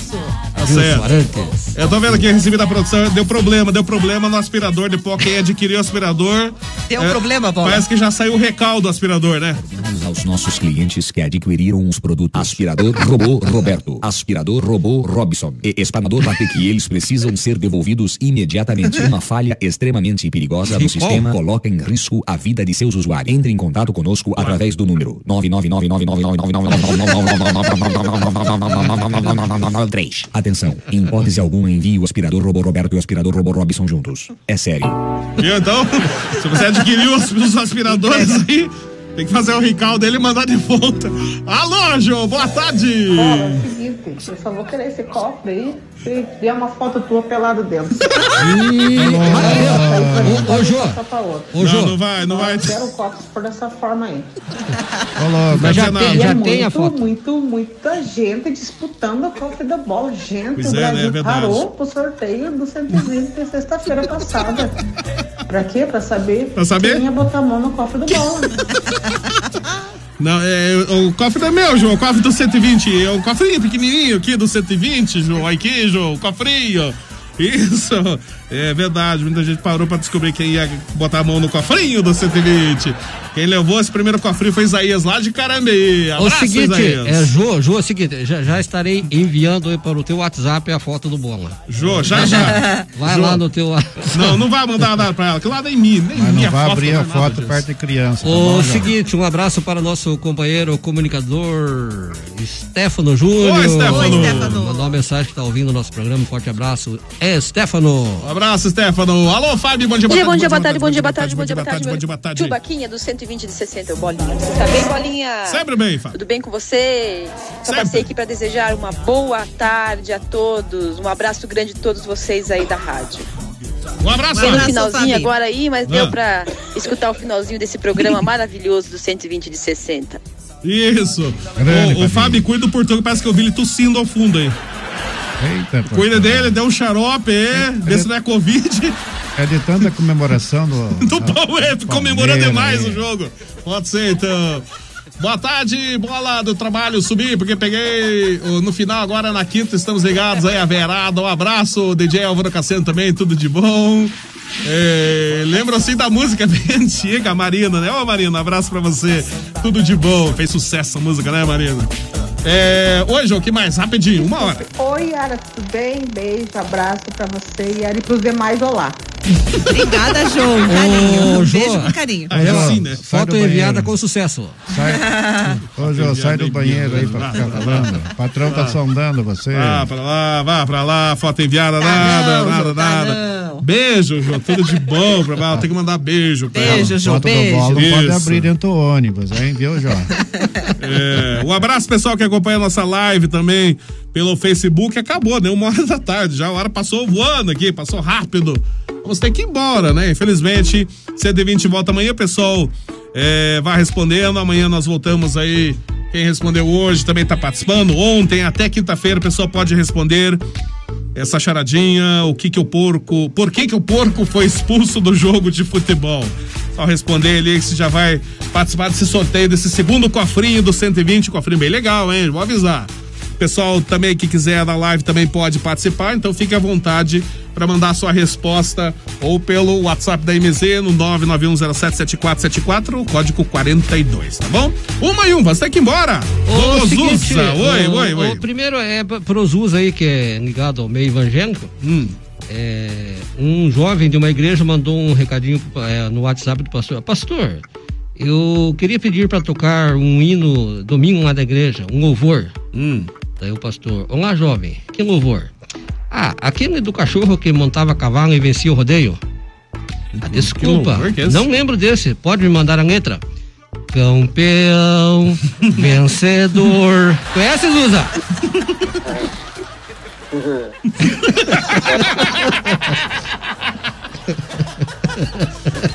B: Tá
E: certo.
B: Eu tô vendo aqui, recebi da produção, deu problema, deu problema no aspirador de pó. Quem adquiriu o aspirador.
F: Deu
B: é,
F: problema, Paulo?
B: Parece que já saiu o recaldo do aspirador, né?
T: os nossos clientes que adquiriram os produtos aspirador robô Roberto, aspirador robô Robson e espanador Patrick. que eles precisam ser devolvidos imediatamente. Uma falha extremamente perigosa no sistema coloca em risco a vida de seus usuários. Entre em contato conosco através do número 99999999999999999999999999999999999999999999999999999999999999999999999999999999999999999999999999999999999999999999999999999999999999999999999999999999999999999999999999999999999999999999999999999999999999999999999999999999999999999999999999999999999999999999999999999999999999999999999999999999999999999999999999999999999999999999999999999999999999999999999999999999999999999999999999999999999999999999999999999999999999999999999999999999999999999999999999999999999999999999999999999999999999999999999999999999999999999999999999999999999999999999999999999999999999999999999999999999999999999999999999999999999999999999999999999999999999999999999999999999999999999999999999999999999999999999999999999999999999999999999999999999999999999999999999999999999999999999999
B: tem que fazer o recall dele e mandar de volta. Alô, Jô, boa tarde!
U: Olha, é o seguinte, eu só vou querer esse cofre aí se tiver uma foto tua pelado dentro.
E: Ô, ô, Jô. Ô, Jô.
B: Não, não vai, não vai.
U: Eu quero o cofre por dessa forma aí.
E: Mas já tem, já
U: muito,
E: tem a foto.
U: Muito, muita gente disputando o cofre da bola. Gente,
B: Pois
U: o
B: é, né?
U: Brasil
B: É verdade.
U: parou pro sorteio do 120 de sexta-feira passada. pra quê? Pra saber,
B: Pra saber?
U: quem ia botar a mão no cofre da bola.
B: Não, é, o cofre não é meu, João. O cofre do 120. É o cofrinho pequenininho aqui do 120, João. Aqui, João. o Cofrinho. Isso. É verdade. Muita gente parou pra descobrir quem ia botar a mão no cofrinho do 120. Quem levou esse primeiro cofrinho foi Isaías lá de Carambeí.
E: O
B: Abraço,
E: seguinte,
B: Isaías.
E: é, Jô, Jô, é o seguinte, já, já estarei enviando aí para o teu WhatsApp a foto do bola.
B: Jô, já, já.
E: Vai
B: Jô.
E: lá no teu
B: Não, não vai mandar nada pra ela, que lá nem mim, nem
H: Mas
B: minha
H: não vai
B: foto,
H: abrir
B: não
H: a
B: é
H: foto perto de criança. tá
E: O seguinte, um abraço para nosso companheiro comunicador Stefano Júnior.
B: Oi, Stefano. Oi, Stefano.
E: Mandou uma mensagem que está ouvindo o nosso programa. Um forte abraço. É, Stefano.
B: Um abraço, Stefano. Alô, Fábio, bom dia,
V: Bom dia, bom dia, boa tarde, bom dia, boa tarde, bom dia, boa tarde.
B: bom dia, boa tarde.
V: Chubaquinha do 120 de 60, o Bolinha. Tá bem, Bolinha?
B: Sempre bem, Fábio.
V: Tudo bem com você? Só passei aqui para desejar uma boa tarde a todos. Um abraço grande a todos vocês aí da rádio.
B: Um abraço,
V: Tem um finalzinho
B: Fábio.
V: agora aí, mas
B: Ah.
V: deu pra escutar o finalzinho desse programa maravilhoso do 120 de 60.
B: Isso.
H: Grande,
B: o, o Fábio cuida do portão, que parece que eu vi ele tossindo ao fundo aí.
H: Eita, pô.
B: Cuida dele, deu um xarope, é, vê se não é Covid.
H: É de tanta comemoração do.
B: Do Palmeiras, comemorando
H: Palmeiras,
B: demais
H: é.
B: o jogo. Pode ser, então. Boa tarde, bola do trabalho, subi, porque peguei no final agora na quinta, estamos ligados aí, a Verada, um abraço, DJ Álvaro Cassiano também, tudo de bom. É, lembro assim da música bem antiga, Marina, né? Ô Marina, abraço pra você, tudo de bom, fez sucesso a música, né Marina? É, hoje, o que mais? Rapidinho, uma hora.
U: Oi, Yara, tudo bem? Beijo, abraço pra você, Yara, e pros demais, olá.
F: Obrigada, Jô. Um carinho.
E: Ô,
F: Um beijo com carinho.
E: Aí, ó,
H: Sai
E: Foto enviada com sucesso.
H: Ô, João, sai do banheiro aí pra ficar falando. O patrão tá sondando você.
B: Vá pra lá, vá pra lá, foto enviada, nada,
F: não,
B: nada,
F: Jô, tá
B: nada. Beijo, Jô, tudo de bom pra ela. Tem que mandar beijo pra
F: Beijo,
B: ela.
F: Jô,
H: Foto do bola não pode abrir dentro do ônibus, hein, viu, João?
B: É, um abraço pessoal que acompanha a nossa live também pelo Facebook. Acabou, né? Uma hora da tarde já. A hora passou voando aqui, passou rápido. Vamos ter que ir embora, né? Infelizmente, CD20 volta amanhã, pessoal. É, vai respondendo. Amanhã nós voltamos aí. Quem respondeu hoje também tá participando. Ontem, até quinta-feira, o pessoal pode responder essa charadinha, o que que o porco, por que que o porco foi expulso do jogo de futebol? Só responder ali que você já vai participar desse sorteio, desse segundo cofrinho do 120, cofrinho bem legal, hein? Vou avisar. Pessoal também que quiser na live também pode participar, então fique à vontade para mandar sua resposta ou pelo WhatsApp da MZ no 991077474, o código 42, tá bom? Uma e um, você tem que ir embora.
E: O
B: Ô,
E: seguinte,
B: Zuza, oi,
E: o-
B: oi, oi.
E: O primeiro é Zuz aí, que é ligado ao meio evangélico.
B: Hum.
E: É, um jovem de uma igreja mandou um recadinho é, no WhatsApp do pastor. Pastor, eu queria pedir para tocar um hino domingo lá da igreja, um louvor.
B: Hum.
E: Daí o pastor, olá jovem, que louvor? Ah, aquele do cachorro que montava cavalo e vencia o rodeio? Ah, desculpa,
B: louvor que é
E: não lembro desse. Pode me mandar a letra? Campeão, vencedor. Conhece, Zuza?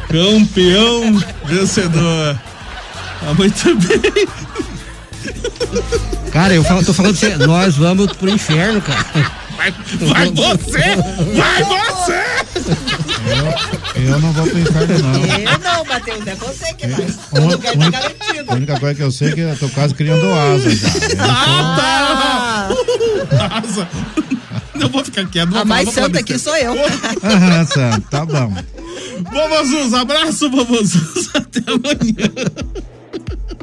B: Campeão vencedor. Tá muito bem.
E: Cara, eu falo, tô falando pra você, nós vamos pro inferno, cara.
B: Vai, vai você! Vai você!
H: Eu, eu não vou pro inferno, não.
F: Eu não, Matheus, é você que vai.
H: A
F: O
H: un-
F: lugar tá garantido.
H: A única coisa que eu sei é que eu tô quase criando asa já.
B: Ah, tá! Nossa. Eu vou ficar quieto. não
F: A mais santa aqui sou eu.
H: Aham, Sam, tá bom.
B: Vovozuza, abraço, Vovozuza. Até amanhã.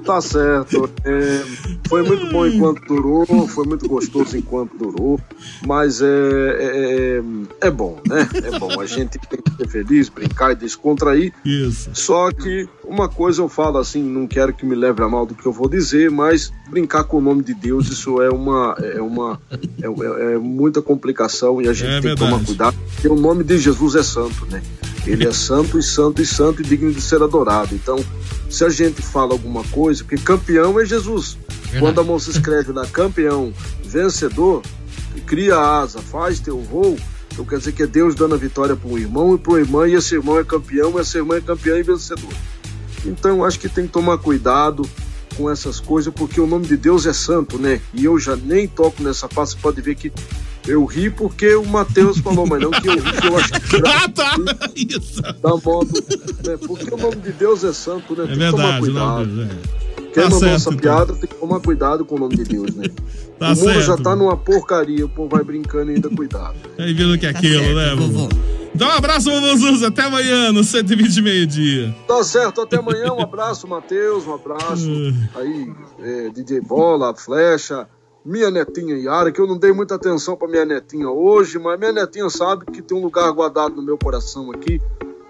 I: Tá certo. É, foi muito bom enquanto durou, foi muito gostoso enquanto durou, mas é, é, é bom, né? É bom. A gente tem que ser feliz, brincar e descontrair.
B: Isso.
I: Só que uma coisa eu falo assim, não quero que me leve a mal do que eu vou dizer, mas brincar com o nome de Deus, isso é uma. É, uma, é, é- é muita complicação e a gente
B: É
I: tem que tomar
B: verdade.
I: cuidado, porque o nome de Jesus é santo, né? Ele é santo e santo e santo e digno de ser adorado. Então, se a gente fala alguma coisa, porque campeão é Jesus. Quando a moça escreve lá campeão, vencedor, cria asa, faz teu voo, então quer dizer que é Deus dando a vitória para um irmão e para uma irmã, e esse irmão é campeão, essa irmã é campeã e vencedor. Então, acho que tem que tomar cuidado com essas coisas, porque o nome de Deus é santo, né? E eu já nem toco nessa parte, você pode ver que eu ri porque o Mateus falou, mas não que eu ri, que eu acho que
B: Ah, tá. Isso.
I: da modo, né? Porque o nome de Deus é santo, né?
B: É
I: tem que tomar
B: verdade,
I: cuidado.
B: não, é.
I: Quem
B: Tá
I: mandou essa
B: então.
I: piada tem que tomar cuidado com o nome de Deus, né?
B: Tá
I: o mundo já
B: certo.
I: tá numa porcaria, o povo vai brincando e ainda cuidado.
B: Aí vendo que é aquilo,
F: certo,
B: né,
F: vovô.
B: vovô? Então, um abraço, Vovozuza. Até amanhã, no 120 meio-dia.
I: Tá certo, até amanhã. Um abraço, Matheus, um abraço aí, é, DJ Bola, Flecha, minha netinha Yara, que eu não dei muita atenção pra minha netinha hoje, mas minha netinha sabe que tem um lugar guardado no meu coração aqui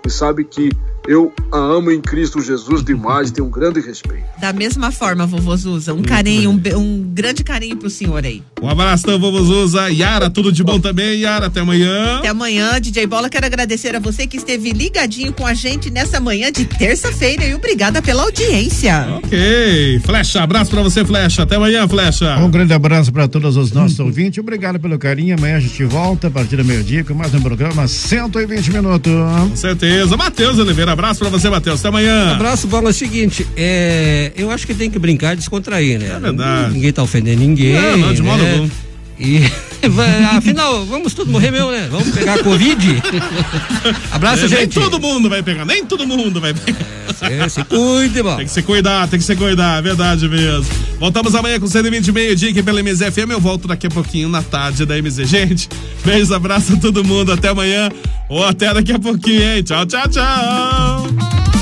I: e sabe que eu a amo em Cristo Jesus demais, tenho um grande respeito.
F: Da mesma forma, vovozuza, um carinho, um, um grande carinho pro senhor aí.
B: Um abraço, então, Vovozuza. Yara, tudo de bom também, Yara. Até amanhã.
F: Até amanhã, DJ Bola. Quero agradecer a você que esteve ligadinho com a gente nessa manhã de terça-feira e obrigada pela audiência.
B: Ok. Flecha, abraço pra você, Flecha. Até amanhã, Flecha.
H: Um grande abraço para todos os nossos ouvintes. Obrigado pelo carinho. Amanhã a gente volta a partir do meio-dia com mais um programa 120 minutos.
B: Com certeza. Matheus Oliveira, abraço pra você, Matheus. Até amanhã.
E: Abraço, bola. É o seguinte, é, eu acho que tem que brincar e descontrair, né?
B: É verdade.
E: Ninguém tá ofendendo ninguém.
B: Não, não, de modo
E: né?
B: algum.
E: E afinal, vamos todos morrer mesmo, né? Vamos pegar a Covid. Abraço,
B: É, Nem
E: gente.
B: todo mundo vai pegar, nem todo mundo vai pegar.
E: É, se cuide, mano.
B: Tem que se cuidar, tem que se cuidar, é verdade mesmo. Voltamos amanhã com 120 meio-dia aqui pela MZFM. Eu volto daqui a pouquinho na tarde da MZ. Gente, beijos, abraço a todo mundo. Até amanhã ou até daqui a pouquinho, hein? Tchau, tchau, tchau.